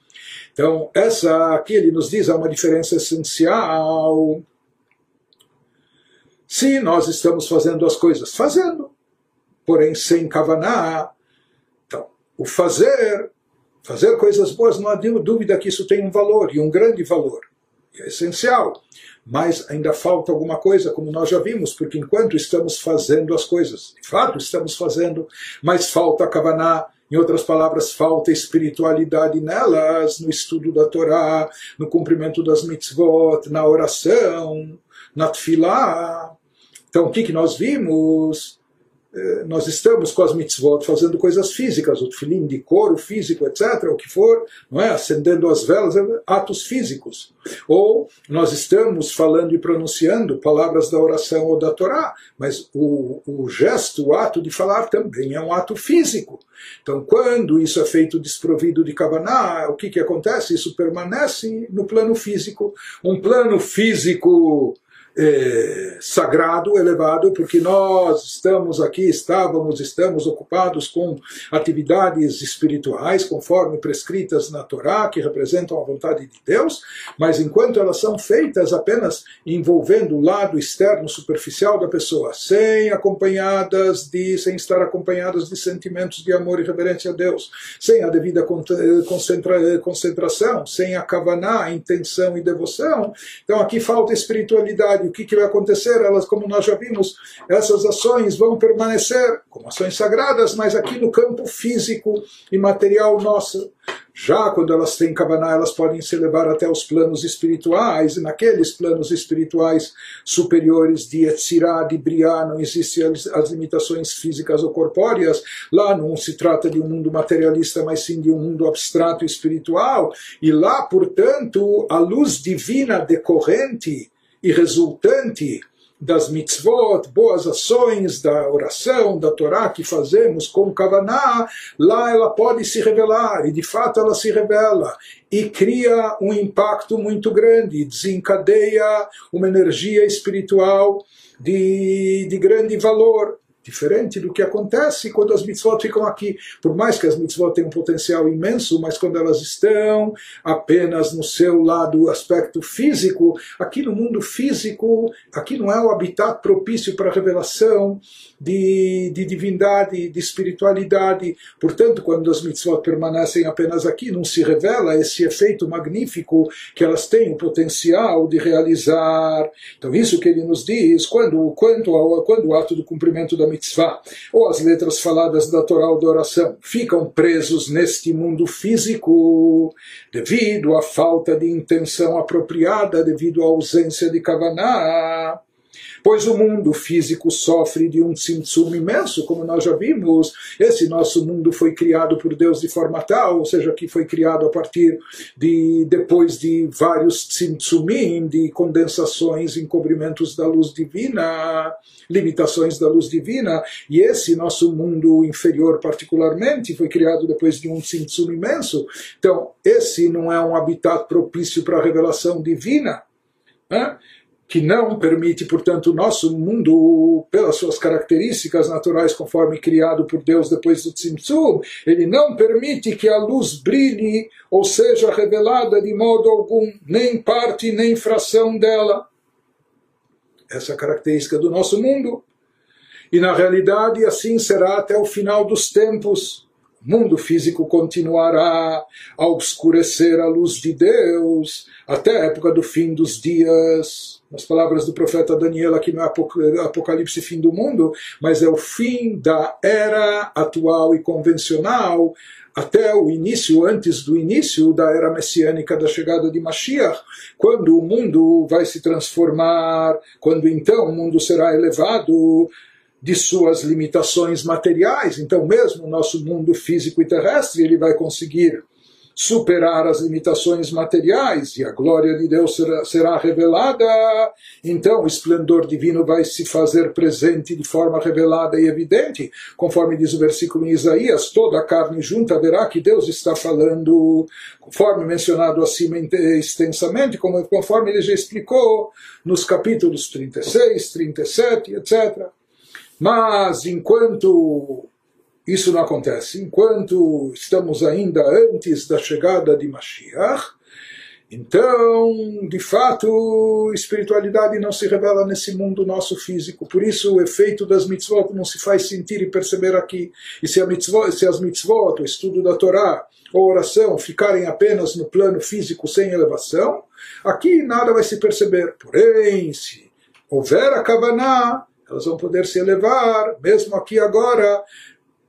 Então, essa aqui ele nos diz há uma diferença essencial. Se nós estamos fazendo as coisas, fazendo, porém sem kavaná, então, o fazer Fazer coisas boas, não há dúvida que isso tem um valor, e um grande valor. É essencial. Mas ainda falta alguma coisa, como nós já vimos, porque enquanto estamos fazendo as coisas, de fato estamos fazendo, mas falta Kavaná, em outras palavras, falta espiritualidade nelas, no estudo da Torá, no cumprimento das mitzvot, na oração, na tefilá. Então, o que, que nós vimos? Eh, nós estamos com as mitzvot fazendo coisas físicas, o tefilim de couro físico, etc., o que for, não é? acendendo as velas, é atos físicos. Ou nós estamos falando e pronunciando palavras da oração ou da Torá, mas o, o gesto, o ato de falar também é um ato físico. Então, quando isso é feito desprovido de Kavaná, o que, que acontece? Isso permanece no plano físico. Um plano físico é, sagrado, elevado, porque nós estamos aqui, estávamos, estamos ocupados com atividades espirituais, conforme prescritas na Torá, que representam a vontade de Deus, mas enquanto elas são feitas apenas envolvendo o lado externo, superficial da pessoa, sem acompanhadas de, sem estar acompanhadas de sentimentos de amor e reverência a Deus, sem a devida concentra, concentração, sem a kavaná, intenção e devoção, então aqui falta espiritualidade o que, que vai acontecer? Elas, como nós já vimos, essas ações vão permanecer como ações sagradas, mas aqui no campo físico e material nosso. Já quando elas têm Kavaná, elas podem se levar até os planos espirituais, e naqueles planos espirituais superiores de Etzirá, de Briá, não existem as limitações físicas ou corpóreas. Lá não se trata de um mundo materialista, mas sim de um mundo abstrato e espiritual. E lá, portanto, a luz divina decorrente e resultante das mitzvot, boas ações, da oração, da Torá que fazemos com Kavaná, lá ela pode se revelar, e de fato ela se revela, e cria um impacto muito grande, desencadeia uma energia espiritual de, de grande valor diferente do que acontece quando as mitzvot ficam aqui. Por mais que as mitzvot tenham um potencial imenso, mas quando elas estão apenas no seu lado, aspecto físico, aqui no mundo físico, aqui não é o habitat propício para a revelação de, de divindade, de espiritualidade. Portanto, quando as mitzvot permanecem apenas aqui, não se revela esse efeito magnífico que elas têm o potencial de realizar. Então, isso que ele nos diz, quando, quando, quando o ato do cumprimento da mitzvah, ou as letras faladas da Torá ou da oração, ficam presos neste mundo físico, devido à falta de intenção apropriada, devido à ausência de kavaná, Pois o mundo físico sofre de um tzimtzum imenso, como nós já vimos. Esse nosso mundo foi criado por Deus de forma tal, ou seja, que foi criado a partir de depois de vários tzimtzumim, de condensações, encobrimentos da luz divina, limitações da luz divina. E esse nosso mundo inferior, particularmente, foi criado depois de um tzimtzum imenso. Então, esse não é um habitat propício para a revelação divina. Né? Que não permite, portanto, o nosso mundo, pelas suas características naturais, conforme criado por Deus depois do Tzimtzum, ele não permite que a luz brilhe ou seja revelada de modo algum, nem parte nem fração dela. Essa é a característica do nosso mundo. E na realidade, assim será até o final dos tempos mundo físico continuará a obscurecer a luz de Deus até a época do fim dos dias. As palavras do profeta Daniel aqui no Apocalipse fim do mundo, mas é o fim da era atual e convencional até o início, antes do início da era messiânica da chegada de Mashiach, quando o mundo vai se transformar, quando então o mundo será elevado de suas limitações materiais. Então, mesmo o nosso mundo físico e terrestre, ele vai conseguir superar as limitações materiais e a glória de Deus será, será, revelada, então o esplendor divino vai se fazer presente de forma revelada e evidente, conforme diz o versículo em Isaías: toda a carne junta verá que Deus está falando, conforme mencionado acima extensamente, como, conforme ele já explicou nos capítulos 36, 37, etc. Mas enquanto isso não acontece, enquanto estamos ainda antes da chegada de Mashiach, então, de fato, espiritualidade não se revela nesse mundo nosso físico. Por isso, o efeito das mitzvot não se faz sentir e perceber aqui. E se, mitzvot, se as mitzvot, o estudo da Torá ou oração, ficarem apenas no plano físico sem elevação, aqui nada vai se perceber. Porém, se houver a Kavaná, elas vão poder se elevar, mesmo aqui agora,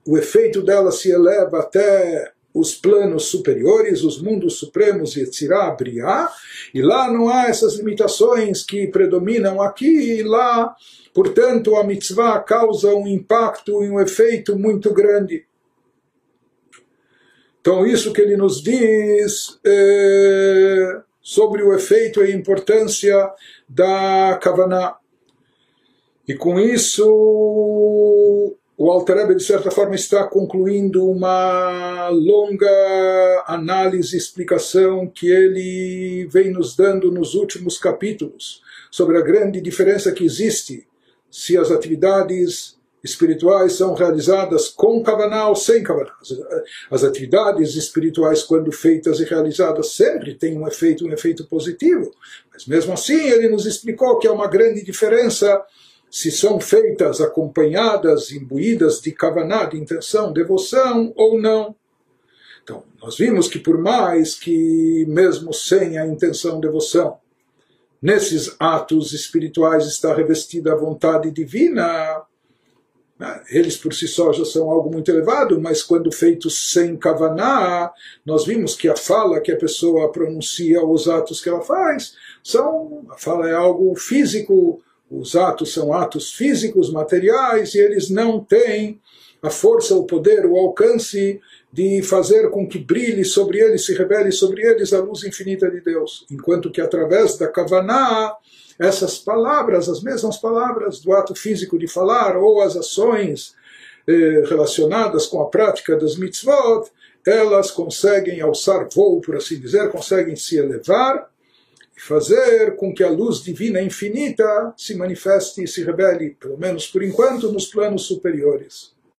o efeito delas se eleva até os planos superiores, os mundos supremos, Yetzirah, Briah, e lá não há essas limitações que predominam aqui e lá. Portanto, a mitzvah causa um impacto e um efeito muito grande. Então, isso que ele nos diz é, sobre o efeito e a importância da Kavaná. E com isso, o Alter de certa forma, está concluindo uma longa análise explicação que ele vem nos dando nos últimos capítulos sobre a grande diferença que existe se as atividades espirituais são realizadas com Kavaná ou sem Kavaná. As atividades espirituais, quando feitas e realizadas, sempre têm um efeito, um efeito positivo. Mas mesmo assim, ele nos explicou que há uma grande diferença se são feitas acompanhadas, imbuídas de kavaná, de intenção, devoção ou não. Então, nós vimos que por mais que, mesmo sem a intenção, devoção, nesses atos espirituais está revestida a vontade divina, né, eles por si só já são algo muito elevado, mas quando feitos sem kavaná, nós vimos que a fala que a pessoa pronuncia, os atos que ela faz, são, a fala é algo físico, os atos são atos físicos, materiais, e eles não têm a força, o poder, o alcance de fazer com que brilhe sobre eles, se revele sobre eles a luz infinita de Deus. Enquanto que através da Kavaná, essas palavras, as mesmas palavras do ato físico de falar, ou as ações eh, relacionadas com a prática das mitzvot, elas conseguem alçar voo, por assim dizer, conseguem se elevar e fazer com que a luz divina infinita se manifeste e se revele, pelo menos por enquanto, nos planos superiores.